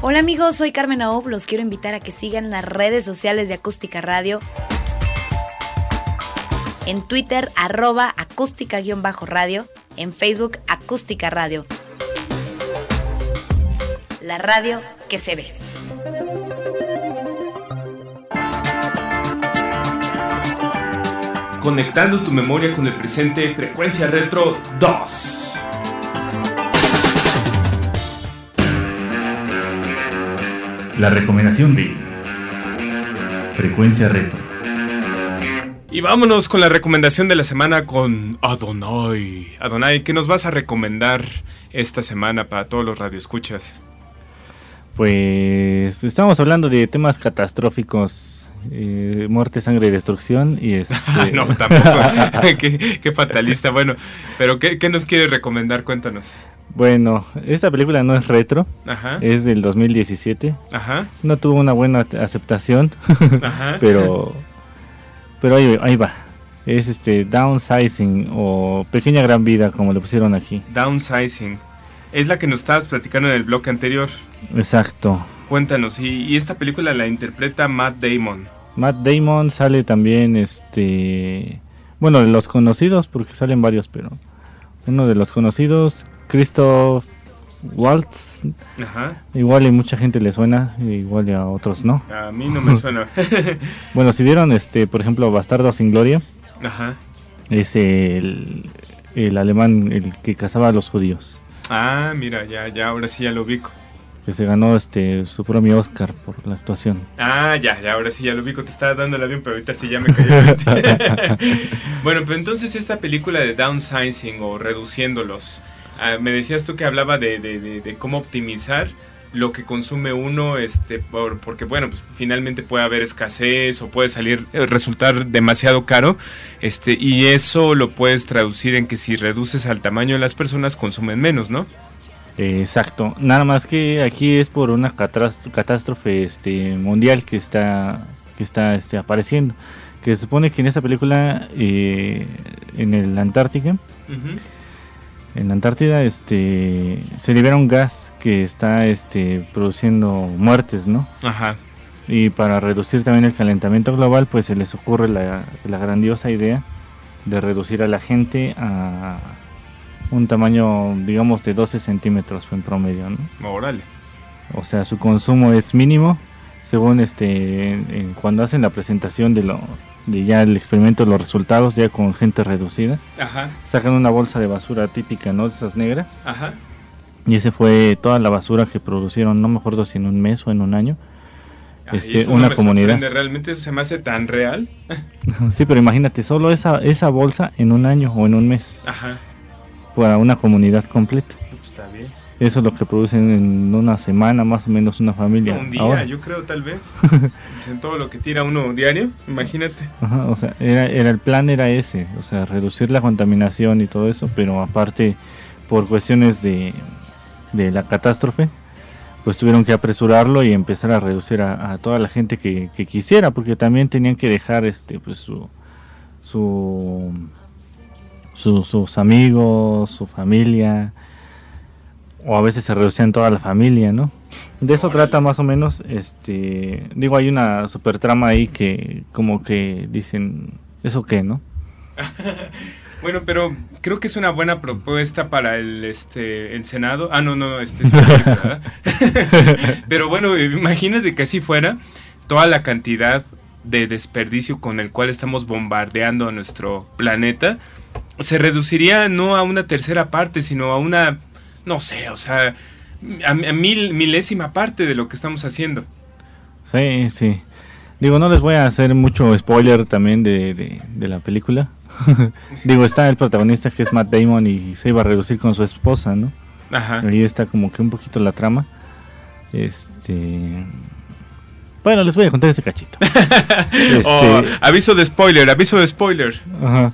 Hola amigos, soy Carmen Aob, los quiero invitar a que sigan las redes sociales de Acústica Radio. En Twitter, arroba acústica-radio. En Facebook, acústica radio. La radio que se ve. Conectando tu memoria con el presente, frecuencia retro 2. La recomendación de Frecuencia Retro. Y vámonos con la recomendación de la semana con Adonai. Adonai, ¿qué nos vas a recomendar esta semana para todos los radioescuchas? Pues estamos hablando de temas catastróficos, eh, muerte, sangre y destrucción. Y (laughs) este... no, tampoco. (laughs) qué, fatalista. Bueno, pero ¿qué, ¿qué, nos quieres recomendar? Cuéntanos. Bueno, esta película no es retro, es del 2017. No tuvo una buena aceptación, (laughs) pero pero ahí, ahí, va. Es este downsizing o pequeña gran vida como le pusieron aquí. Downsizing. Es la que nos estabas platicando en el bloque anterior. Exacto. Cuéntanos, y, y esta película la interpreta Matt Damon. Matt Damon sale también este bueno, de los conocidos porque salen varios, pero uno de los conocidos Christoph Waltz. Ajá. Igual y mucha gente le suena, igual y a otros no. A mí no me (laughs) suena. (laughs) bueno, si vieron, este, por ejemplo, Bastardo sin Gloria. Ajá. Es el, el alemán, el que cazaba a los judíos. Ah, mira, ya, ya, ahora sí ya lo ubico. Que se ganó este su premio Oscar por la actuación. Ah, ya, ya, ahora sí ya lo ubico. Te estaba dando el avión, pero ahorita sí ya me cayó. (laughs) bueno, pero entonces esta película de downsizing o reduciéndolos Ah, me decías tú que hablaba de, cómo optimizar lo que consume uno, este, porque bueno, pues finalmente puede haber escasez o puede salir, eh, resultar demasiado caro, este, y eso lo puedes traducir en que si reduces al tamaño de las personas consumen menos, ¿no? Exacto, nada más que aquí es por una catástrofe este, mundial que está, que está este, apareciendo, que se supone que en esta película eh, en el Antártica, en la Antártida este se libera un gas que está este produciendo muertes, ¿no? Ajá. Y para reducir también el calentamiento global, pues se les ocurre la, grandiosa idea de reducir a la gente a un tamaño, digamos, de 12 centímetros en promedio, ¿no? Órale. O sea, su consumo es mínimo, según este, cuando hacen la presentación de lo, de ya el experimento, los resultados ya con gente reducida. Ajá. Sacan una bolsa de basura típica, ¿no? De esas negras. Ajá. Y ese fue toda la basura que producieron, no me acuerdo si en un mes o en un año. este, una comunidad. ¿Realmente eso se me hace tan real? (laughs) sí, pero imagínate, solo esa, esa bolsa en un año o en un mes. Ajá. Para una comunidad completa. Eso es lo que producen en una semana, más o menos, una familia. un día, yo creo, tal vez. (laughs) En todo lo que tira uno diario, imagínate. Ajá, o sea, era, era, el plan era ese, o sea, reducir la contaminación y todo eso, pero aparte, por cuestiones de, de la catástrofe, pues tuvieron que apresurarlo y empezar a reducir a, toda la gente que, que, quisiera, porque también tenían que dejar este pues su, su, su sus amigos, su familia, o a veces se reducían toda la familia, ¿no? De eso trata más o menos, este, digo, hay una super trama ahí que como que dicen, ¿eso qué, no? (laughs) bueno, pero creo que es una buena propuesta para el, este, el Senado. Ah, no, no, este (laughs) (laughs) pero bueno, imagínate que así fuera, toda la cantidad de desperdicio con el cual estamos bombardeando a nuestro planeta, se reduciría no a una tercera parte, sino a una no sé, o sea, a, mil, milésima parte de lo que estamos haciendo. Sí, sí. Digo, no les voy a hacer mucho spoiler también de, la película. (laughs) Digo, está el protagonista que es Matt Damon y se iba a reducir con su esposa, ¿no? Ajá. Ahí está como que un poquito la trama. Este. Bueno, les voy a contar ese cachito. (laughs) este... Oh, aviso de spoiler, aviso de spoiler. Ajá.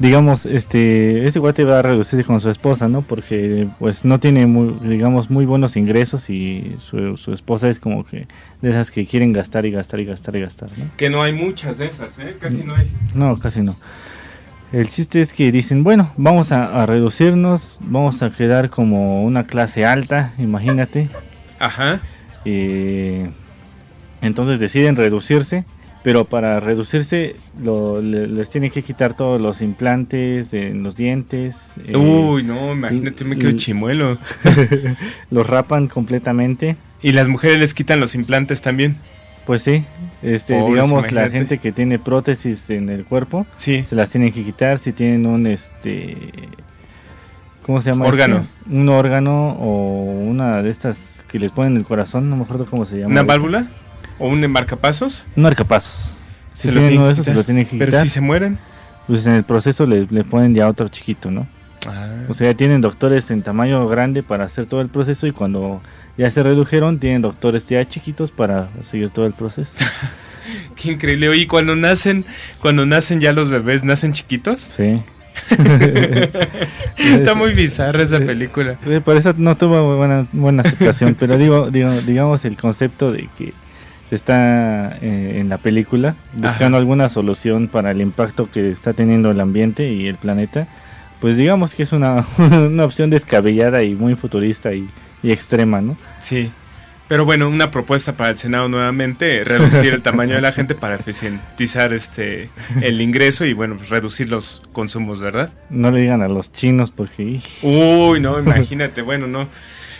Digamos, este, este guate va a reducirse con su esposa, ¿no? Porque pues no tiene, muy, digamos, muy buenos ingresos y su, su, esposa es como que de esas que quieren gastar y gastar y gastar y gastar, ¿no? Que no hay muchas de esas, ¿eh? Casi no hay. No, casi no. El chiste es que dicen, bueno, vamos a, a reducirnos, vamos a quedar como una clase alta, imagínate. Ajá. Eh, entonces deciden reducirse pero para reducirse lo, les tienen que quitar todos los implantes en los dientes. Eh, Uy, no, imagínate, me quedo chimuelo. (laughs) los rapan completamente. ¿Y las mujeres les quitan los implantes también? Pues sí, este, digamos la gente que tiene prótesis en el cuerpo, sí. se las tienen que quitar si tienen un este ¿cómo se llama? Órgano. Este? Un órgano o una de estas que les ponen el corazón, no me acuerdo cómo se llama. ¿Una válvula? ¿O un embarcapasos? Un marcapasos. Si se lo tienen uno se lo tienen que quitar. Pero si se mueren. Pues en el proceso le, le ponen ya otro chiquito, ¿no? Ah. O sea, ya tienen doctores en tamaño grande para hacer todo el proceso y cuando ya se redujeron, tienen doctores ya chiquitos para seguir todo el proceso. (laughs) Qué increíble. Oye, cuando nacen, cuando nacen ya los bebés, ¿nacen chiquitos? Sí. (laughs) Está muy bizarra esa película. Por eso no tuvo buena, buena aceptación, pero digo, digo, digamos el concepto de que está eh, en la película buscando alguna solución para el impacto que está teniendo el ambiente y el planeta, pues digamos que es una, (laughs) una opción descabellada y muy futurista y, y, extrema, ¿no? Sí. Pero bueno, una propuesta para el Senado nuevamente, reducir el tamaño de la gente para eficientizar este el ingreso y bueno, pues reducir los consumos, ¿verdad? No le digan a los chinos porque... Uy, no, imagínate, bueno, no.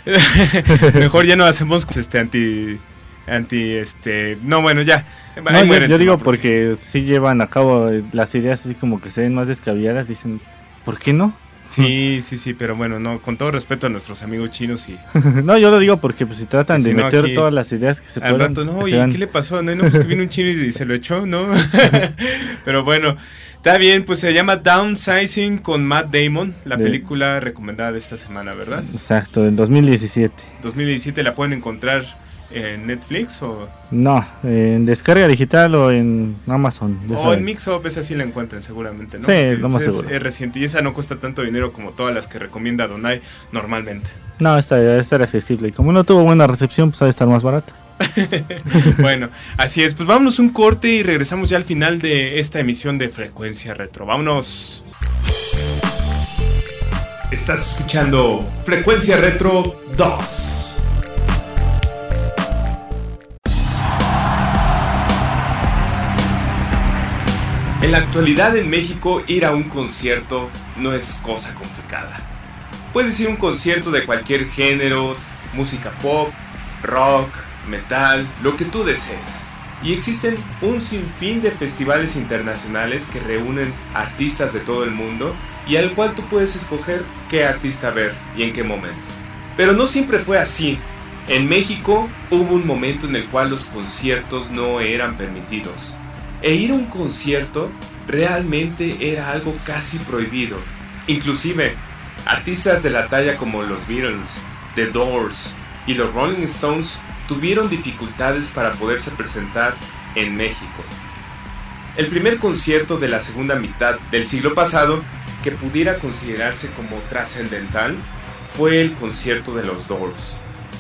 (laughs) Mejor ya no hacemos este anti anti este no bueno ya yo, digo porque si llevan a cabo las ideas así como que se ven más descabelladas dicen ¿por qué no? Sí, sí, sí, pero bueno, no, con todo respeto a nuestros amigos chinos y... (laughs) no, yo lo digo porque pues si tratan de meter todas las ideas que se puedan... rato, no, ¿y qué le pasó? No, no, pues que vino un chino y se lo echó, ¿no? (laughs) pero bueno, está bien, pues se llama Downsizing con Matt Damon, la película recomendada de esta semana, ¿verdad? Exacto, del 2017. 2017 la pueden encontrar ¿En Netflix o...? No, en descarga digital o en Amazon. O en Mixup, esa sí la encuentran seguramente, ¿no? Sí, lo más pues, seguro. Es reciente y esa no cuesta tanto dinero como todas las que recomienda Donai normalmente. No, esta debe estar accesible. Y como no tuvo buena recepción, pues ha de estar más barata. (laughs) bueno, así es. Pues vámonos un corte y regresamos ya al final de esta emisión de Frecuencia Retro. Vámonos. Estás escuchando Frecuencia Retro 2. En la actualidad en México ir a un concierto no es cosa complicada. Puedes ir a un concierto de cualquier género, música pop, rock, metal, lo que tú desees. Y existen un sinfín de festivales internacionales que reúnen artistas de todo el mundo y al cual tú puedes escoger qué artista ver y en qué momento. Pero no siempre fue así. En México hubo un momento en el cual los conciertos no eran permitidos e ir a un concierto realmente era algo casi prohibido. Inclusive, artistas de la talla como los Beatles, The Doors y los Rolling Stones tuvieron dificultades para poderse presentar en México. El primer concierto de la segunda mitad del siglo pasado que pudiera considerarse como trascendental fue el concierto de los Doors.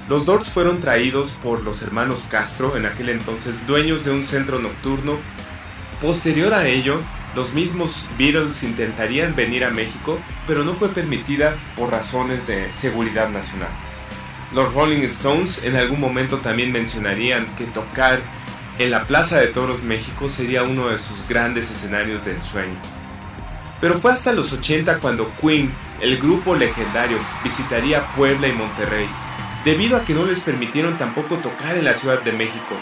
Los Doors fueron traídos por los hermanos Castro, en aquel entonces dueños de un centro nocturno Posterior a ello, los mismos Beatles intentarían venir a México, pero no fue permitida por razones de seguridad nacional. Los Rolling Stones en algún momento también mencionarían que tocar en la Plaza de Toros México sería uno de sus grandes escenarios de ensueño. Pero fue hasta los 80 cuando Queen, el grupo legendario, visitaría Puebla y Monterrey, debido a que no les permitieron tampoco tocar en la Ciudad de México,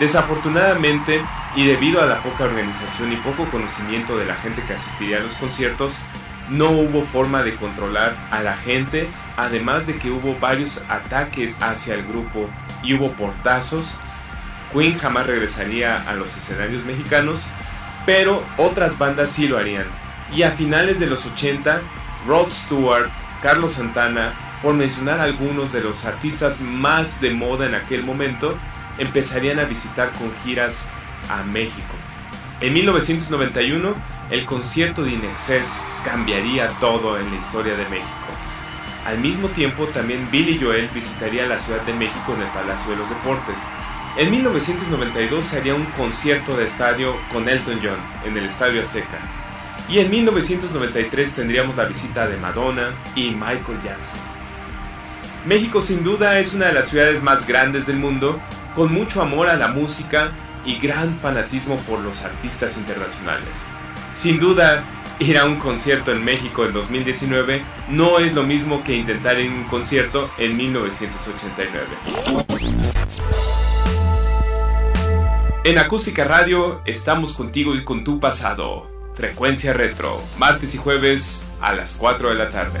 Desafortunadamente, y debido a la poca organización y poco conocimiento de la gente que asistiría a los conciertos, no hubo forma de controlar a la gente, además de que hubo varios ataques hacia el grupo y hubo portazos. Queen jamás regresaría a los escenarios mexicanos, pero otras bandas sí lo harían. Y a finales de los 80, Rod Stewart, Carlos Santana, por mencionar algunos de los artistas más de moda en aquel momento, empezarían a visitar con giras a México. En 1991, el concierto de Inexcess cambiaría todo en la historia de México. Al mismo tiempo, también Billy Joel visitaría la Ciudad de México en el Palacio de los Deportes. En 1992 se haría un concierto de estadio con Elton John en el Estadio Azteca. Y en 1993 tendríamos la visita de Madonna y Michael Jackson. México sin duda es una de las ciudades más grandes del mundo, con mucho amor a la música y gran fanatismo por los artistas internacionales. Sin duda, ir a un concierto en México en 2019 no es lo mismo que intentar ir un concierto en 1989. En Acústica Radio estamos contigo y con tu pasado. Frecuencia Retro, martes y jueves a las 4 de la tarde.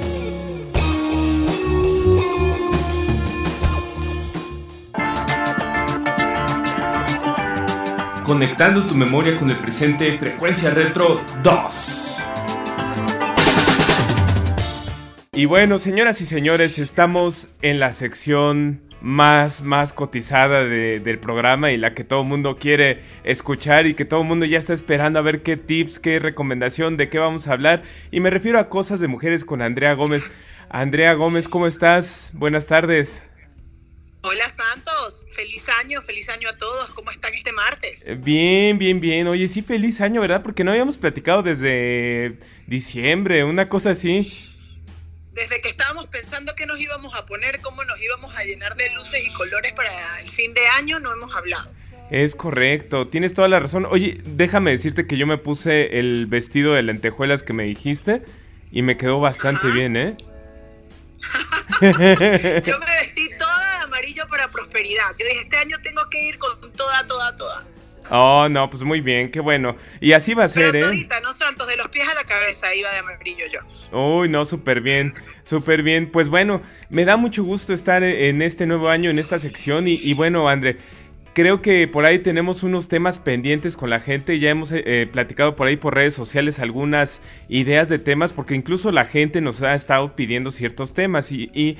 Conectando tu memoria con el presente, Frecuencia Retro 2. Y bueno, señoras y señores, estamos en la sección más, más cotizada del programa y la que todo el mundo quiere escuchar y que todo el mundo ya está esperando a ver qué tips, qué recomendación, de qué vamos a hablar. Y me refiero a cosas de mujeres con Andrea Gómez. Andrea Gómez, ¿cómo estás? Buenas tardes. Hola Santos, feliz año, feliz año a todos. ¿Cómo están este martes? Eh, bien, bien, bien. Oye, sí, feliz año, ¿verdad? Porque no habíamos platicado desde diciembre, una cosa así. Desde que estábamos pensando qué nos íbamos a poner, cómo nos íbamos a llenar de luces y colores para el fin de año, no hemos hablado. Es correcto, tienes toda la razón. Oye, déjame decirte que yo me puse el vestido de lentejuelas que me dijiste y me quedó bastante bien, ¿eh? (laughs) yo me para prosperidad. Yo dije, este año tengo que ir con toda, toda, toda. Oh, no, pues muy bien, qué bueno. Y así va a ser, Pero ¿eh? no Santos, de los pies a la cabeza iba de amarillo yo. Uy, no, súper bien, súper bien. Pues bueno, me da mucho gusto estar en este nuevo año, en esta sección. Y, y bueno, André, Creo que por ahí tenemos unos temas pendientes con la gente. Ya hemos eh, platicado por ahí por redes sociales algunas ideas de temas, porque incluso la gente nos ha estado pidiendo ciertos temas. Y, y,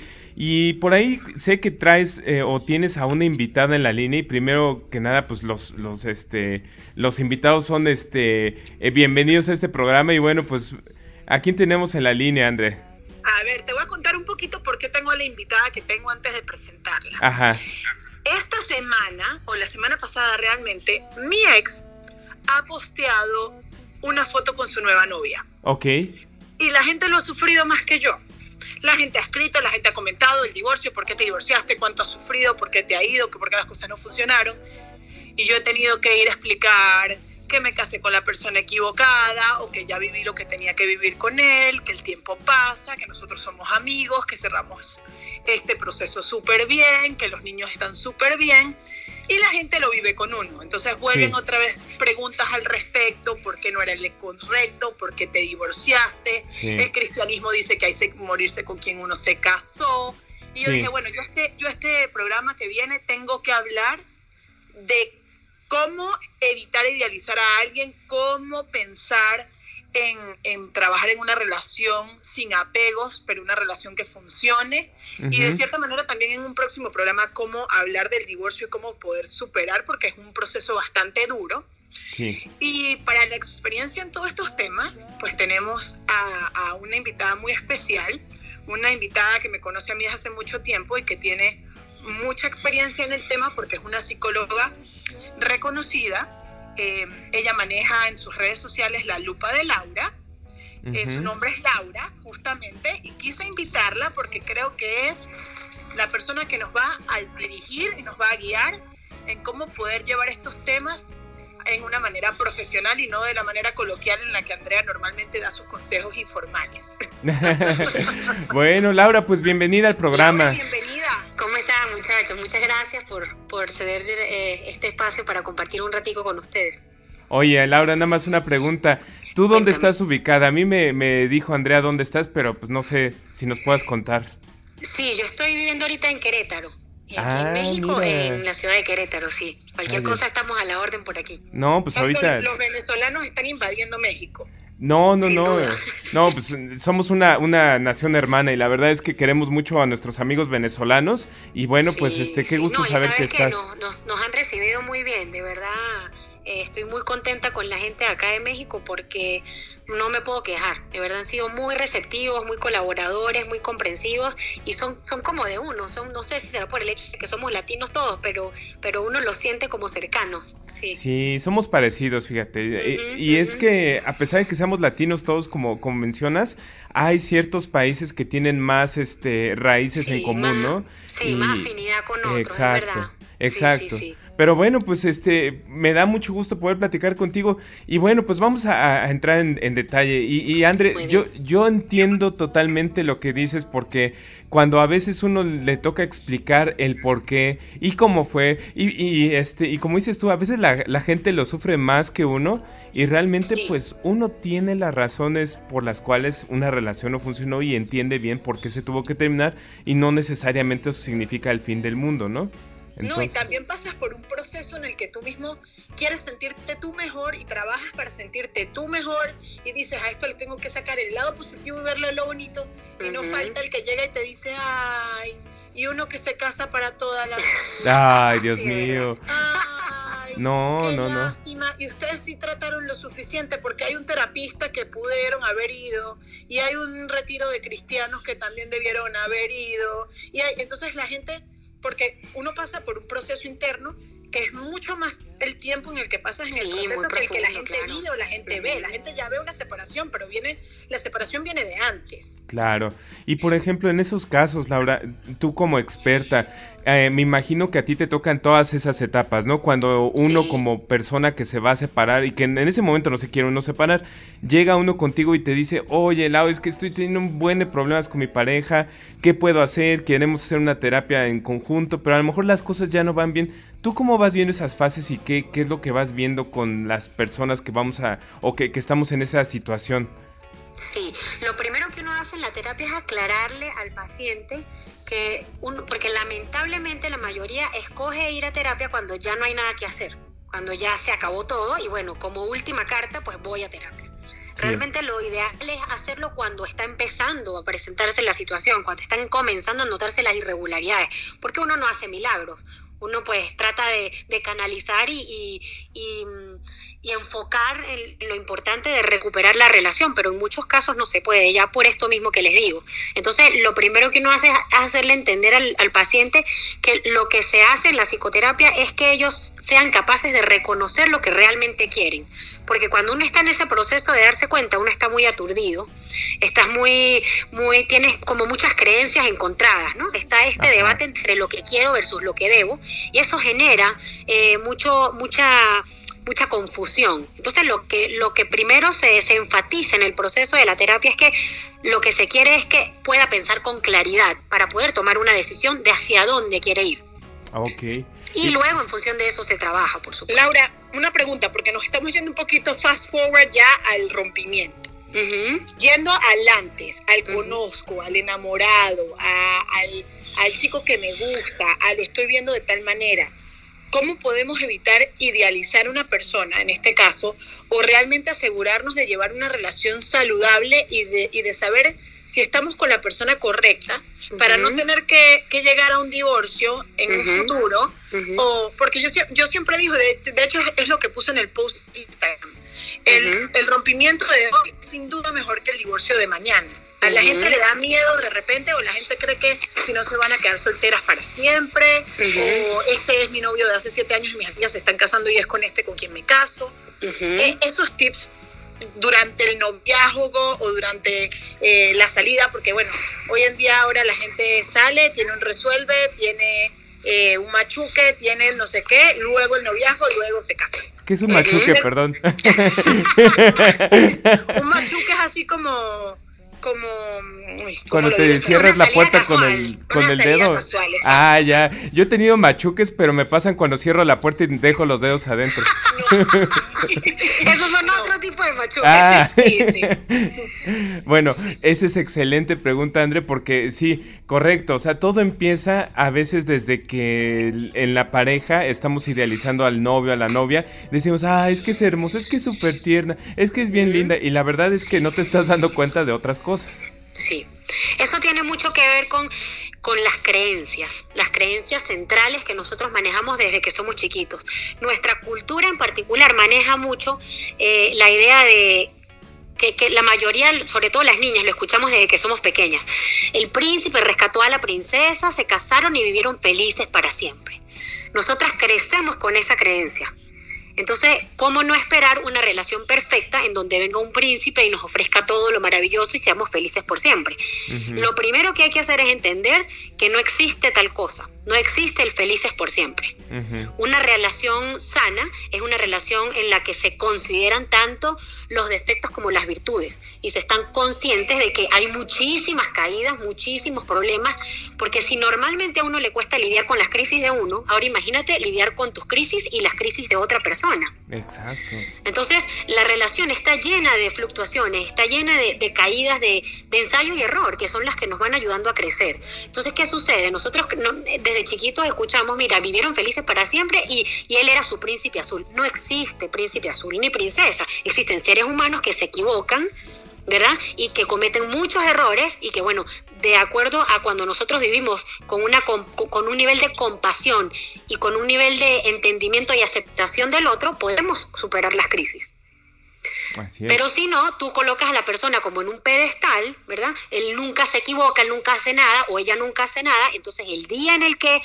por ahí sé que traes eh, o tienes a una invitada en la línea. Y primero que nada, pues los, los, este, los invitados son este, bienvenidos a este programa. Y bueno, pues, ¿a quién tenemos en la línea, André? A ver, te voy a contar un poquito por qué tengo a la invitada que tengo antes de presentarla. Ajá. Esta semana, o la semana pasada realmente, mi ex ha posteado una foto con su nueva novia. Ok. Y la gente lo ha sufrido más que yo. La gente ha escrito, la gente ha comentado el divorcio, por qué te divorciaste, cuánto has sufrido, por qué te ha ido, por qué las cosas no funcionaron. Y yo he tenido que ir a explicar que me casé con la persona equivocada o que ya viví lo que tenía que vivir con él, que el tiempo pasa, que nosotros somos amigos, que cerramos este proceso súper bien, que los niños están súper bien y la gente lo vive con uno. Entonces vuelven otra vez preguntas al respecto, por qué no era el correcto, por qué te divorciaste, el cristianismo dice que hay que morirse con quien uno se casó. Y yo dije, bueno, yo este, yo este programa que viene tengo que hablar de cómo evitar idealizar a alguien, cómo pensar en, trabajar en una relación sin apegos, pero una relación que funcione. Y de cierta manera también en un próximo programa cómo hablar del divorcio y cómo poder superar, porque es un proceso bastante duro. Y para la experiencia en todos estos temas, pues tenemos a, a una invitada muy especial, una invitada que me conoce a mí desde hace mucho tiempo y que tiene mucha experiencia en el tema porque es una psicóloga reconocida. Eh, ella maneja en sus redes sociales la lupa de Laura. Eh, su nombre es Laura, justamente, y quise invitarla porque creo que es la persona que nos va a dirigir y nos va a guiar en cómo poder llevar estos temas en una manera profesional y no de la manera coloquial en la que Andrea normalmente da sus consejos informales. (laughs) bueno, Laura, pues bienvenida al programa. bienvenida. ¿Cómo están, muchachos? Muchas gracias por, por ceder eh, este espacio para compartir un ratico con ustedes. Oye, Laura, nada más una pregunta. ¿Tú dónde estás ubicada? A mí me, me dijo Andrea dónde estás, pero pues no sé si nos puedas contar. Sí, yo estoy viviendo ahorita en Querétaro. Aquí en ah, México, en la ciudad de Querétaro, sí. Cualquier cosa estamos a la orden por aquí. No, pues ahorita. Los venezolanos están invadiendo México. No, no, no. No, pues somos una, una nación hermana y la verdad es que queremos mucho a nuestros amigos venezolanos. Y bueno, pues este, qué gusto saber que estás. nos, nos han recibido muy bien, de verdad eh, estoy muy contenta con la gente de acá de México porque no me puedo quejar. De verdad han sido muy receptivos, muy colaboradores, muy comprensivos y son, son como de uno. Son, no sé si será por el hecho de que somos latinos todos, pero, pero uno los siente como cercanos. Sí, somos parecidos, fíjate. y es que a pesar de que seamos latinos todos, como, como mencionas, hay ciertos países que tienen más este, raíces en común, ¿no? Sí, más afinidad con otros, exacto, es verdad. Exacto. Pero bueno, pues este, me da mucho gusto poder platicar contigo. Y bueno, pues vamos a, entrar en, detalle. Y, y André, yo, yo entiendo totalmente lo que dices porque cuando a veces uno le toca explicar el por qué y cómo fue, y, este, y como dices tú, a veces la, gente lo sufre más que uno, y realmente pues uno tiene las razones por las cuales una relación no funcionó y entiende bien por qué se tuvo que terminar, y no necesariamente eso significa el fin del mundo, ¿no? No, y también pasas por un proceso en el que tú mismo quieres sentirte tú mejor y trabajas para sentirte tú mejor y dices, a esto le tengo que sacar el lado positivo y verle lo bonito. Y no falta el que llega y te dice, ay, y uno que se casa para toda la vida. (laughs) Ay, Dios mío. Ay, no, no, lástima. Y ustedes sí trataron lo suficiente porque hay un terapista que pudieron haber ido y hay un retiro de cristianos que también debieron haber ido. Y hay, entonces la gente porque uno pasa por un proceso interno es mucho más el tiempo en el que pasas en el proceso que el que la gente vive o la gente ve. La gente ya ve una separación, pero viene la separación viene de antes. Claro. Y por ejemplo, en esos casos, Laura, tú como experta, eh, me imagino que a ti te tocan todas esas etapas, ¿no? Cuando uno como persona que se va a separar y que en, ese momento no se quiere uno separar, llega uno contigo y te dice, oye, Lau, es que estoy teniendo un buen de problemas con mi pareja, ¿qué puedo hacer? Queremos hacer una terapia en conjunto, pero a lo mejor las cosas ya no van bien. ¿Tú cómo vas viendo esas fases y qué, qué es lo que vas viendo con las personas que vamos a, o que, que estamos en esa situación? Sí, lo primero que uno hace en la terapia es aclararle al paciente que uno, porque lamentablemente la mayoría escoge ir a terapia cuando ya no hay nada que hacer, cuando ya se acabó todo y bueno, como última carta, pues voy a terapia. Realmente lo ideal es hacerlo cuando está empezando a presentarse la situación, cuando están comenzando a notarse las irregularidades, porque uno no hace milagros, uno pues trata de, canalizar y, y enfocar en lo importante de recuperar la relación, pero en muchos casos no se puede, ya por esto mismo que les digo. Entonces, lo primero que uno hace es hacerle entender al, al, paciente que lo que se hace en la psicoterapia es que ellos sean capaces de reconocer lo que realmente quieren. Porque cuando uno está en ese proceso de darse cuenta, uno está muy aturdido, estás muy, muy, tienes como muchas creencias encontradas, ¿no? Está este debate entre lo que quiero versus lo que debo, y eso genera eh, mucho, mucha mucha confusión. Entonces lo que, lo que primero se, se, enfatiza en el proceso de la terapia es que lo que se quiere es que pueda pensar con claridad para poder tomar una decisión de hacia dónde quiere ir. Ok. Y luego en función de eso se trabaja, por supuesto. Laura, una pregunta, porque nos estamos yendo un poquito fast forward ya al rompimiento. Yendo al antes, al conozco, al enamorado, al, al chico que me gusta, al lo estoy viendo de tal manera ¿Cómo podemos evitar idealizar una persona, en este caso, o realmente asegurarnos de llevar una relación saludable y de, y de saber si estamos con la persona correcta para no tener que, llegar a un divorcio en un futuro? o, porque yo, yo siempre digo, de, hecho es, lo que puse en el post Instagram, el, el rompimiento de hoy sin duda mejor que el divorcio de mañana. A la gente le da miedo de repente o la gente cree que si no se van a quedar solteras para siempre o este es mi novio de hace siete años y mis amigas se están casando y es con este con quien me caso. E, esos tips durante el noviazgo o durante eh, la salida, porque bueno, hoy en día ahora la gente sale, tiene un resuelve, tiene eh, un machuque, tiene no sé qué, luego el noviazgo, luego se casa. ¿Qué es un machuque, perdón? (laughs) un machuque es así como como cuando te cierras la puerta con el con el dedo. ah, ya. Yo he tenido machuques, pero me pasan cuando cierro la puerta y dejo los dedos adentro. (laughs) Esos son otro tipo de machuques. Ah. (laughs) Sí, sí. (laughs) bueno, esa es excelente pregunta, André, porque sí, correcto. O sea, todo empieza a veces desde que en la pareja estamos idealizando al novio, a la novia. Decimos, ah, es que es hermoso, es que es súper tierna, es que es bien linda. Y la verdad es que no te estás dando cuenta de otras cosas. Sí, eso tiene mucho que ver con, con las creencias, las creencias centrales que nosotros manejamos desde que somos chiquitos. Nuestra cultura en particular maneja mucho eh, la idea de que, que, la mayoría, sobre todo las niñas, lo escuchamos desde que somos pequeñas. El príncipe rescató a la princesa, se casaron y vivieron felices para siempre. Nosotras crecemos con esa creencia. Entonces, ¿cómo no esperar una relación perfecta en donde venga un príncipe y nos ofrezca todo lo maravilloso y seamos felices por siempre? Lo primero que hay que hacer es entender que no existe tal cosa, no existe el felices por siempre. Una relación sana es una relación en la que se consideran tanto los defectos como las virtudes y se están conscientes de que hay muchísimas caídas, muchísimos problemas, porque si normalmente a uno le cuesta lidiar con las crisis de uno, ahora imagínate lidiar con tus crisis y las crisis de otra persona. Exacto. Entonces, la relación está llena de fluctuaciones, está llena de, caídas de, ensayo y error, que son las que nos van ayudando a crecer. Entonces, ¿qué sucede? Nosotros desde chiquitos escuchamos, mira, vivieron felices para siempre y, y él era su príncipe azul. No existe príncipe azul ni princesa, existen seres humanos que se equivocan, ¿verdad? Y que cometen muchos errores y que, bueno, de acuerdo a cuando nosotros vivimos con, una, con, un nivel de compasión y con un nivel de entendimiento y aceptación del otro, podemos superar las crisis. Pero si no, tú colocas a la persona como en un pedestal, ¿verdad? Él nunca se equivoca, él nunca hace nada o ella nunca hace nada. Entonces el día en el que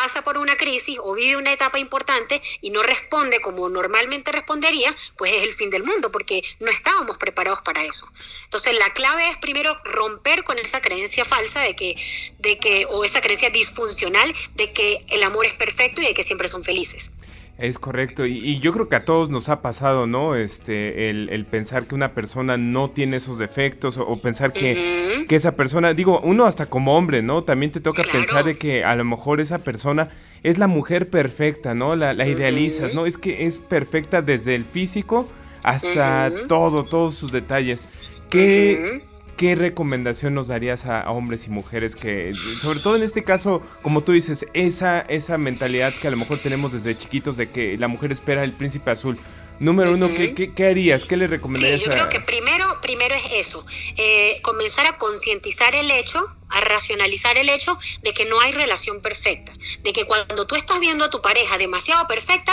pasa por una crisis o vive una etapa importante y no responde como normalmente respondería, pues es el fin del mundo, porque no estábamos preparados para eso. Entonces la clave es primero romper con esa creencia falsa de que, de que, o esa creencia disfuncional de que el amor es perfecto y de que siempre son felices. Es correcto, y, yo creo que a todos nos ha pasado, ¿no? Este, el, pensar que una persona no tiene esos defectos o, pensar que, que, esa persona, digo, uno hasta como hombre, ¿no? También te toca pensar de que a lo mejor esa persona es la mujer perfecta, ¿no? La, la idealizas, ¿no? Es que es perfecta desde el físico hasta todo, todos sus detalles. ¿Qué, ¿qué recomendación nos darías a, hombres y mujeres que, sobre todo en este caso, como tú dices, esa, esa mentalidad que a lo mejor tenemos desde chiquitos de que la mujer espera el príncipe azul? Número uno, ¿qué, qué, harías? ¿Qué le recomendarías? Sí, yo creo que primero, primero es eso, eh, comenzar a concientizar el hecho, a racionalizar el hecho de que no hay relación perfecta, de que cuando tú estás viendo a tu pareja demasiado perfecta,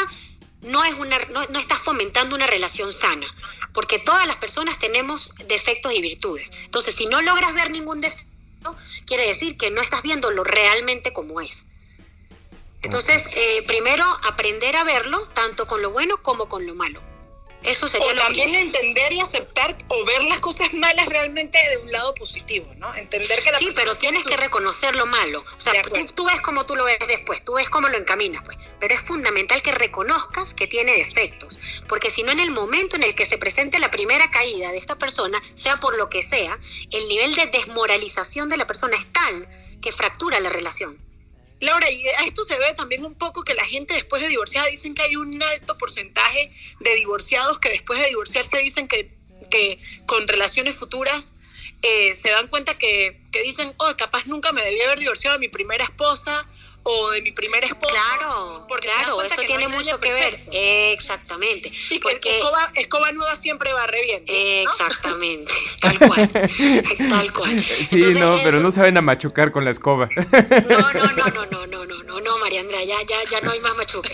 no, es una, no, no estás fomentando una relación sana porque todas las personas tenemos defectos y virtudes. Entonces, si no logras ver ningún defecto, quiere decir que no estás viendo lo realmente como es. Entonces, eh, primero aprender a verlo, tanto con lo bueno como con lo malo. Eso sería o también entender y aceptar o ver las cosas malas realmente de un lado positivo, ¿no? Entender que la Sí, pero tienes que reconocer lo malo. O sea, tú, ves cómo tú lo ves después, tú ves cómo lo encaminas, pues. Pero es fundamental que reconozcas que tiene defectos, porque si no en el momento en el que se presente la primera caída de esta persona, sea por lo que sea, el nivel de desmoralización de la persona es tal que fractura la relación. Laura, y a esto se ve también un poco que la gente después de divorciar dicen que hay un alto porcentaje de divorciados que después de divorciarse dicen que, que con relaciones futuras eh, se dan cuenta que, que dicen, oh, capaz nunca me debía haber divorciado de mi primera esposa o de mi primer esposo. Claro, porque claro, eso tiene mucho que ver. Exactamente. Y porque escoba, escoba, nueva siempre va reviendo. Exactamente, (laughs) tal cual. tal cual. Sí, no, pero no saben a machucar con la escoba. No, (laughs) no, no, no, no, no, no, no, no, María Andrea, ya, ya, ya no hay más machuque.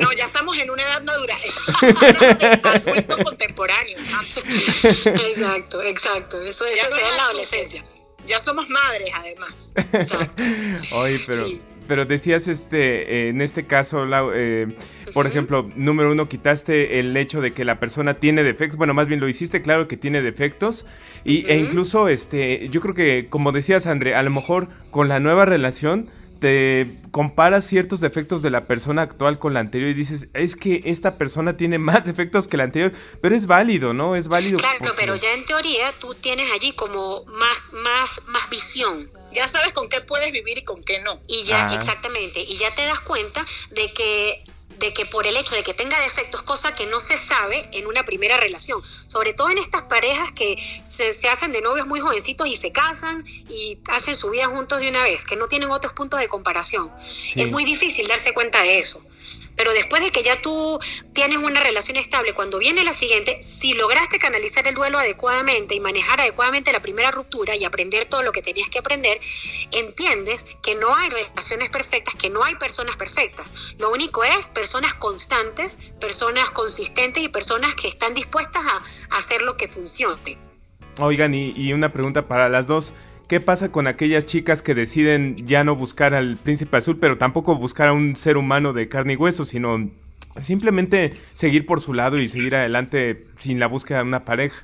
No, ya estamos en una edad madura. (laughs) Adulto contemporáneo. Exacto, exacto. Eso, eso en la adolescencia. Ya somos madres, además. Exacto. Oye, pero pero decías, este, en este caso, eh, por ejemplo, número uno, quitaste el hecho de que la persona tiene defectos. Bueno, más bien lo hiciste claro que tiene defectos. Y, E incluso, este, yo creo que, como decías, André, a lo mejor con la nueva relación te comparas ciertos defectos de la persona actual con la anterior y dices, es que esta persona tiene más defectos que la anterior, pero es válido, ¿no? Es válido. Claro, pero ya en teoría tú tienes allí como más, más, más visión. Ya sabes con qué puedes vivir y con qué no. Y ya, exactamente, y ya te das cuenta de que de que por el hecho de que tenga defectos, cosa que no se sabe en una primera relación, sobre todo en estas parejas que se, hacen de novios muy jovencitos y se casan y hacen su vida juntos de una vez, que no tienen otros puntos de comparación. Es muy difícil darse cuenta de eso. Pero después de que ya tú tienes una relación estable, cuando viene la siguiente, si lograste canalizar el duelo adecuadamente y manejar adecuadamente la primera ruptura y aprender todo lo que tenías que aprender, entiendes que no hay relaciones perfectas, que no hay personas perfectas. Lo único es personas constantes, personas consistentes y personas que están dispuestas a, hacer lo que funcione. Oigan, y una pregunta para las dos. ¿Qué pasa con aquellas chicas que deciden ya no buscar al príncipe azul, pero tampoco buscar a un ser humano de carne y hueso, sino simplemente seguir por su lado y seguir adelante sin la búsqueda de una pareja?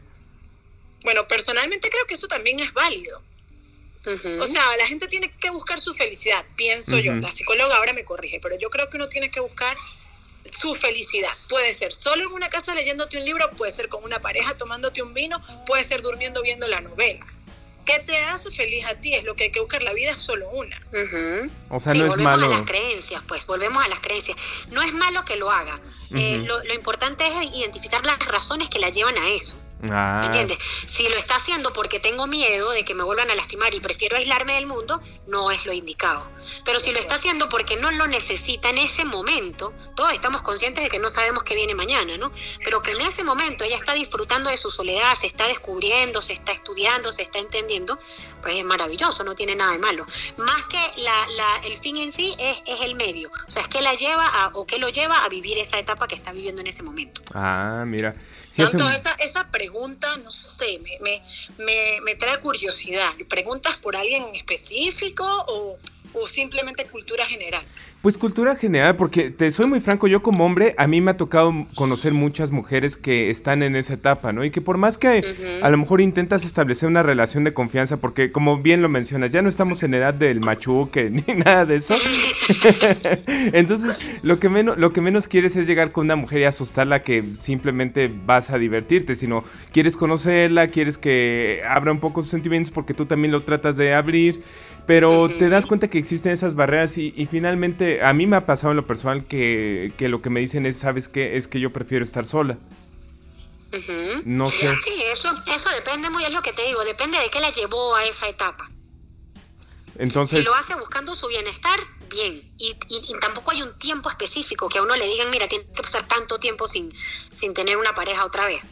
Bueno, personalmente creo que eso también es válido. O sea, la gente tiene que buscar su felicidad, pienso yo. La psicóloga ahora me corrige, pero yo creo que uno tiene que buscar su felicidad. Puede ser solo en una casa leyéndote un libro, puede ser con una pareja tomándote un vino, puede ser durmiendo viendo la novela. ¿Qué te hace feliz a ti? Es lo que hay que buscar. La vida es solo una. O sea, no es volvemos a las creencias, pues, volvemos a las creencias. No es malo que lo haga. Eh, lo, lo importante es identificar las razones que la llevan a eso. Ah. ¿Entiendes? Si lo está haciendo porque tengo miedo de que me vuelvan a lastimar y prefiero aislarme del mundo, no es lo indicado. Pero si lo está haciendo porque no lo necesita en ese momento, todos estamos conscientes de que no sabemos qué viene mañana, ¿no? Pero que en ese momento ella está disfrutando de su soledad, se está descubriendo, se está estudiando, se está entendiendo, pues es maravilloso, no tiene nada de malo. Más que la, el fin en sí es, es, el medio, o sea, es que la lleva a, o que lo lleva a vivir esa etapa que está viviendo en ese momento. Ah, mira. Esa, esa pregunta, no sé, me, me, me, trae curiosidad. ¿Preguntas por alguien en específico o, o simplemente cultura general? Pues cultura general, porque te soy muy franco, yo como hombre, a mí me ha tocado conocer muchas mujeres que están en esa etapa, ¿no? Y que por más que a lo mejor intentas establecer una relación de confianza, porque como bien lo mencionas, ya no estamos en edad del machuque (laughs) ni nada de eso. (laughs) Entonces, lo que, menos, lo que menos quieres es llegar con una mujer y asustarla que simplemente vas a divertirte, sino quieres conocerla, quieres que abra un poco sus sentimientos porque tú también lo tratas de abrir pero te das cuenta que existen esas barreras y, finalmente a mí me ha pasado en lo personal que, lo que me dicen es, ¿sabes qué? Es que yo prefiero estar sola. No sé. Sí, eso, eso depende muy, es lo que te digo, depende de qué la llevó a esa etapa. Entonces... Si lo hace buscando su bienestar, bien. Y, tampoco hay un tiempo específico que a uno le digan, mira, tiene que pasar tanto tiempo sin, sin tener una pareja otra vez.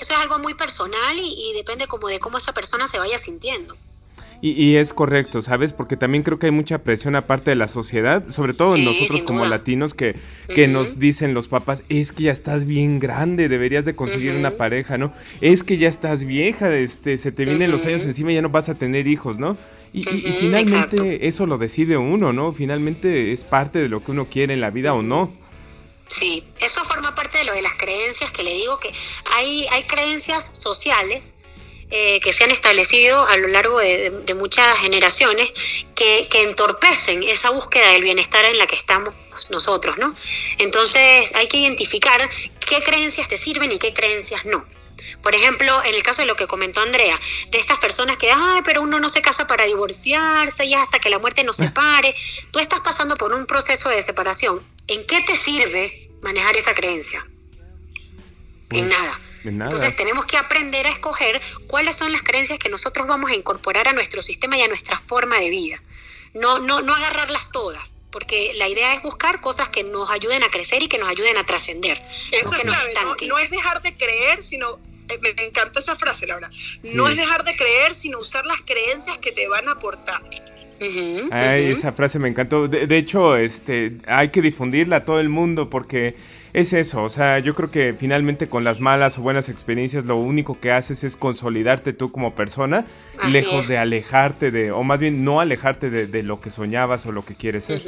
eso es algo muy personal y, y depende como de cómo esa persona se vaya sintiendo. Y, es correcto, ¿sabes? Porque también creo que hay mucha presión aparte de la sociedad, sobre todo nosotros como latinos, que, que nos dicen los papás, es que ya estás bien grande, deberías de conseguir una pareja, ¿no? Es que ya estás vieja, este, se te vienen los años encima y ya no vas a tener hijos, ¿no? Y, finalmente eso lo decide uno, ¿no? Finalmente es parte de lo que uno quiere en la vida o no. Sí, eso forma parte de lo de las creencias que le digo que hay, hay creencias sociales eh, que se han establecido a lo largo de, muchas generaciones que, entorpecen esa búsqueda del bienestar en la que estamos nosotros, ¿no? Entonces hay que identificar qué creencias te sirven y qué creencias no. Por ejemplo, en el caso de lo que comentó Andrea, de estas personas que, ay, pero uno no se casa para divorciarse y hasta que la muerte nos separe, tú estás pasando por un proceso de separación. ¿En qué te sirve manejar esa creencia? en pues, nada. Entonces tenemos que aprender a escoger cuáles son las creencias que nosotros vamos a incorporar a nuestro sistema y a nuestra forma de vida. No, no, no agarrarlas todas, porque la idea es buscar cosas que nos ayuden a crecer y que nos ayuden a trascender. Eso es clave, no, es dejar de creer, sino eh, me encantó esa frase, Laura. No es dejar de creer, sino usar las creencias que te van a aportar. Ay, esa frase me encantó. De, de, hecho, este, hay que difundirla a todo el mundo porque es eso, o sea, yo creo que finalmente con las malas o buenas experiencias lo único que haces es consolidarte tú como persona, lejos de alejarte de, o más bien no alejarte de, lo que soñabas o lo que quieres ser.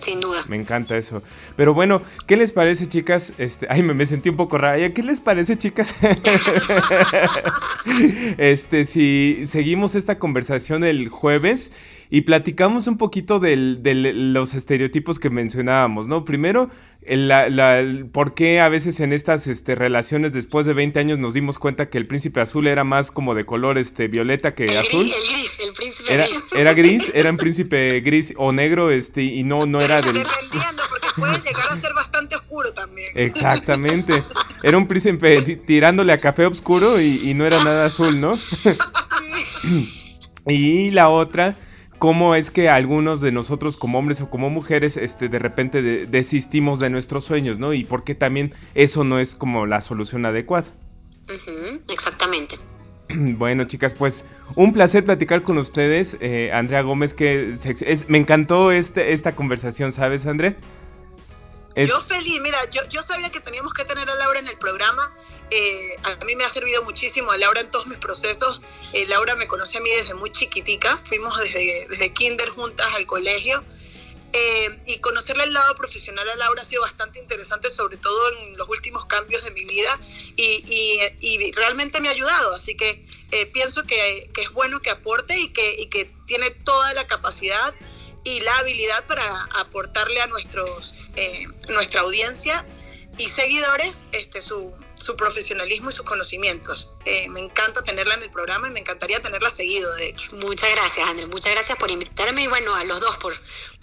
sin duda. Me encanta eso. Pero bueno, ¿qué les parece, chicas? Este, ay, me, me sentí un poco raya. ¿Qué les parece, chicas? (laughs) este, si seguimos esta conversación el jueves y platicamos un poquito de los estereotipos que mencionábamos, ¿no? Primero, el, por qué a veces en estas este, relaciones después de 20 años nos dimos cuenta que el príncipe azul era más como de color este, violeta que azul. Gris, el gris, el príncipe era, gris. Era gris, era un príncipe gris o negro este, y no, no era del... Dependiendo, porque puede llegar a ser bastante oscuro también. Exactamente. Era un príncipe tirándole a café oscuro y, y no era nada azul, ¿no? (laughs) y la otra cómo es que algunos de nosotros como hombres o como mujeres este, de repente desistimos de nuestros sueños, ¿no? Y por qué también eso no es como la solución adecuada. exactamente. (clears throat) Bueno, chicas, pues un placer platicar con ustedes. Eh, Andrea Gómez, que me encantó este, esta conversación, ¿sabes, Yo feliz, mira, yo, yo sabía que teníamos que tener a Laura en el programa eh, a mí me ha servido muchísimo a Laura en todos mis procesos. Eh, Laura me conoce a mí desde muy chiquitica, fuimos desde, desde kinder juntas al colegio. Eh, y conocerle el lado profesional a Laura ha sido bastante interesante, sobre todo en los últimos cambios de mi vida, y, y, realmente me ha ayudado. Así que pienso que, que, es bueno que aporte y que, y que tiene toda la capacidad y la habilidad para aportarle a nuestros, nuestra audiencia y seguidores este, su, su profesionalismo y sus conocimientos. Eh, me encanta tenerla en el programa y me encantaría tenerla seguido, de hecho. Muchas gracias, Andrés. Muchas gracias por invitarme y bueno, a los dos por,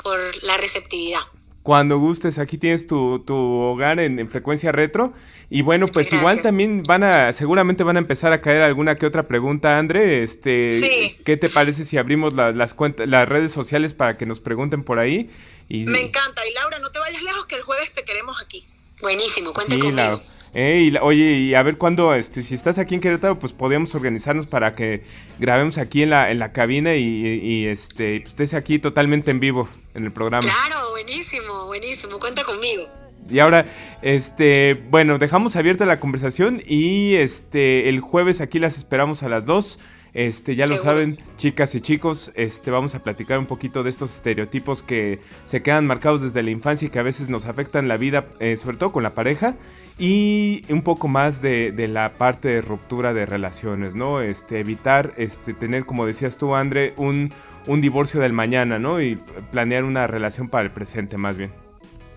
por la receptividad. Cuando gustes, aquí tienes tu, tu hogar en, frecuencia retro. Y bueno, pues igual también van a, seguramente van a empezar a caer alguna que otra pregunta, André. Este, ¿Qué te parece si abrimos las cuentas, las redes sociales para que nos pregunten por ahí? Y... Me encanta. Y Laura, no te vayas lejos que el jueves te queremos aquí. Buenísimo, cuenta conmigo. Eh, oye, y a ver cuándo, este, si estás aquí en Querétaro, pues podríamos organizarnos para que grabemos aquí en la, en la cabina y, este, pues, estés aquí totalmente en vivo en el programa. Claro, buenísimo, buenísimo, cuenta conmigo. Y ahora, este, bueno, dejamos abierta la conversación y este, el jueves aquí las esperamos a las 2. Este, ya lo saben, chicas y chicos, este, vamos a platicar un poquito de estos estereotipos que se quedan marcados desde la infancia y que a veces nos afectan la vida, eh, sobre todo con la pareja y un poco más de, la parte de ruptura de relaciones, ¿no? Este, evitar este, tener, como decías tú, André, un, un divorcio del mañana, ¿no? Y planear una relación para el presente, más bien.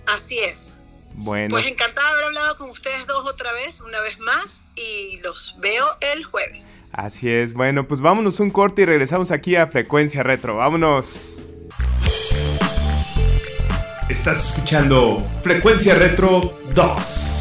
Así es. Bueno. Pues encantada de haber hablado con ustedes dos otra vez, una vez más, y los veo el jueves. Así es. Bueno, pues vámonos un corte y regresamos aquí a Frecuencia Retro. Vámonos. Estás escuchando Frecuencia Retro 2.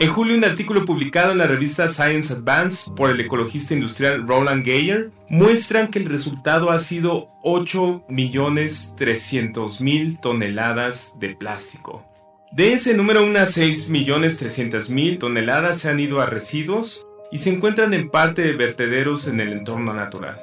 En julio, un artículo publicado en la revista Science Advance por el ecologista industrial Roland Geyer muestran que el resultado ha sido 8.300.000 toneladas de plástico. De ese número, unas 6.300.000 toneladas se han ido a residuos y se encuentran en parte de vertederos en el entorno natural.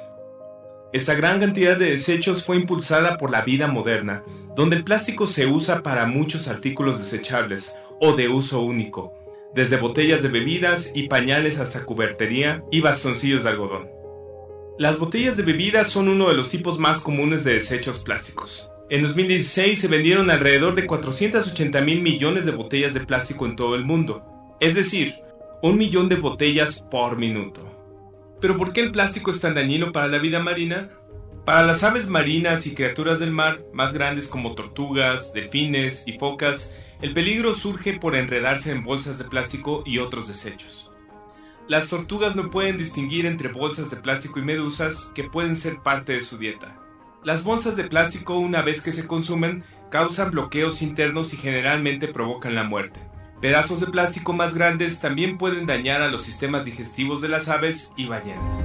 Esta gran cantidad de desechos fue impulsada por la vida moderna, donde el plástico se usa para muchos artículos desechables o de uso único, desde botellas de bebidas y pañales hasta cubertería y bastoncillos de algodón. Las botellas de bebidas son uno de los tipos más comunes de desechos plásticos. En 2016 se vendieron alrededor de 480 mil millones de botellas de plástico en todo el mundo, es decir, un millón de botellas por minuto. Pero ¿por qué el plástico es tan dañino para la vida marina? Para las aves marinas y criaturas del mar, más grandes como tortugas, delfines y focas, el peligro surge por enredarse en bolsas de plástico y otros desechos. Las tortugas no pueden distinguir entre bolsas de plástico y medusas que pueden ser parte de su dieta. Las bolsas de plástico una vez que se consumen causan bloqueos internos y generalmente provocan la muerte. Pedazos de plástico más grandes también pueden dañar a los sistemas digestivos de las aves y ballenas.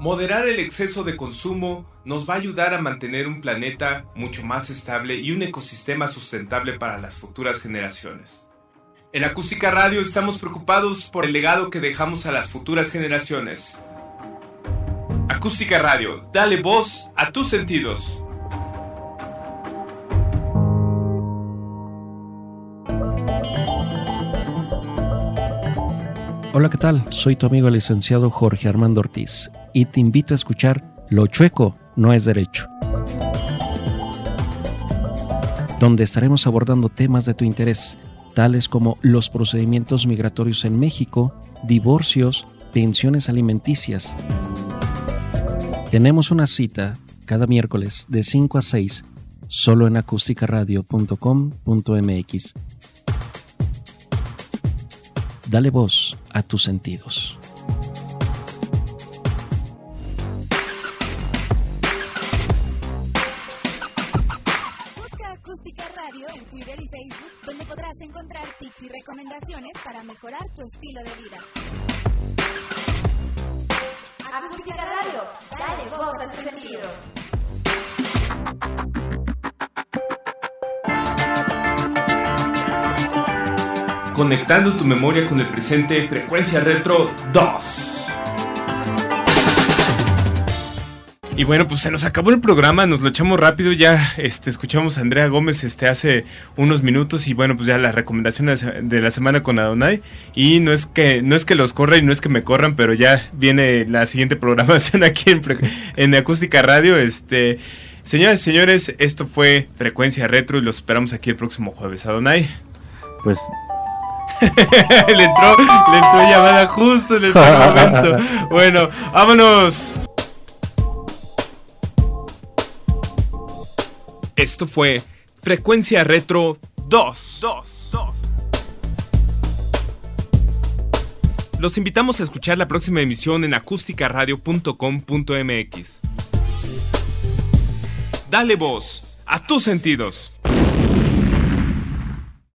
Moderar el exceso de consumo nos va a ayudar a mantener un planeta mucho más estable y un ecosistema sustentable para las futuras generaciones. En Acústica Radio estamos preocupados por el legado que dejamos a las futuras generaciones. Acústica Radio, dale voz a tus sentidos. Hola, ¿qué tal? Soy tu amigo el licenciado Jorge Armando Ortiz y te invito a escuchar Lo chueco no es derecho, donde estaremos abordando temas de tu interés, tales como los procedimientos migratorios en México, divorcios, pensiones alimenticias. Tenemos una cita cada miércoles de 5 a 6 solo en acústicaradio.com.mx. Dale voz a tus sentidos. Recomendaciones para mejorar tu estilo de vida. Acústica Radio, dale voz a tus sentidos. Conectando tu memoria con el presente, Frecuencia Retro 2. Y bueno, pues se nos acabó el programa, nos lo echamos rápido, ya este, escuchamos a Andrea Gómez este, hace unos minutos y bueno, pues ya las recomendaciones de la semana con Adonai. Y no es que, no es que los corra y no es que me corran, pero ya viene la siguiente programación (laughs) aquí en, en Acústica Radio. Este, señoras y señores, esto fue Frecuencia Retro y los esperamos aquí el próximo jueves. Adonai. Pues (laughs) le, entró, le entró llamada justo en el (laughs) momento. Bueno, vámonos. Esto fue Frecuencia Retro 2. 2, 2. Los invitamos a escuchar la próxima emisión en acústicaradio.com.mx. Dale voz a tus sentidos.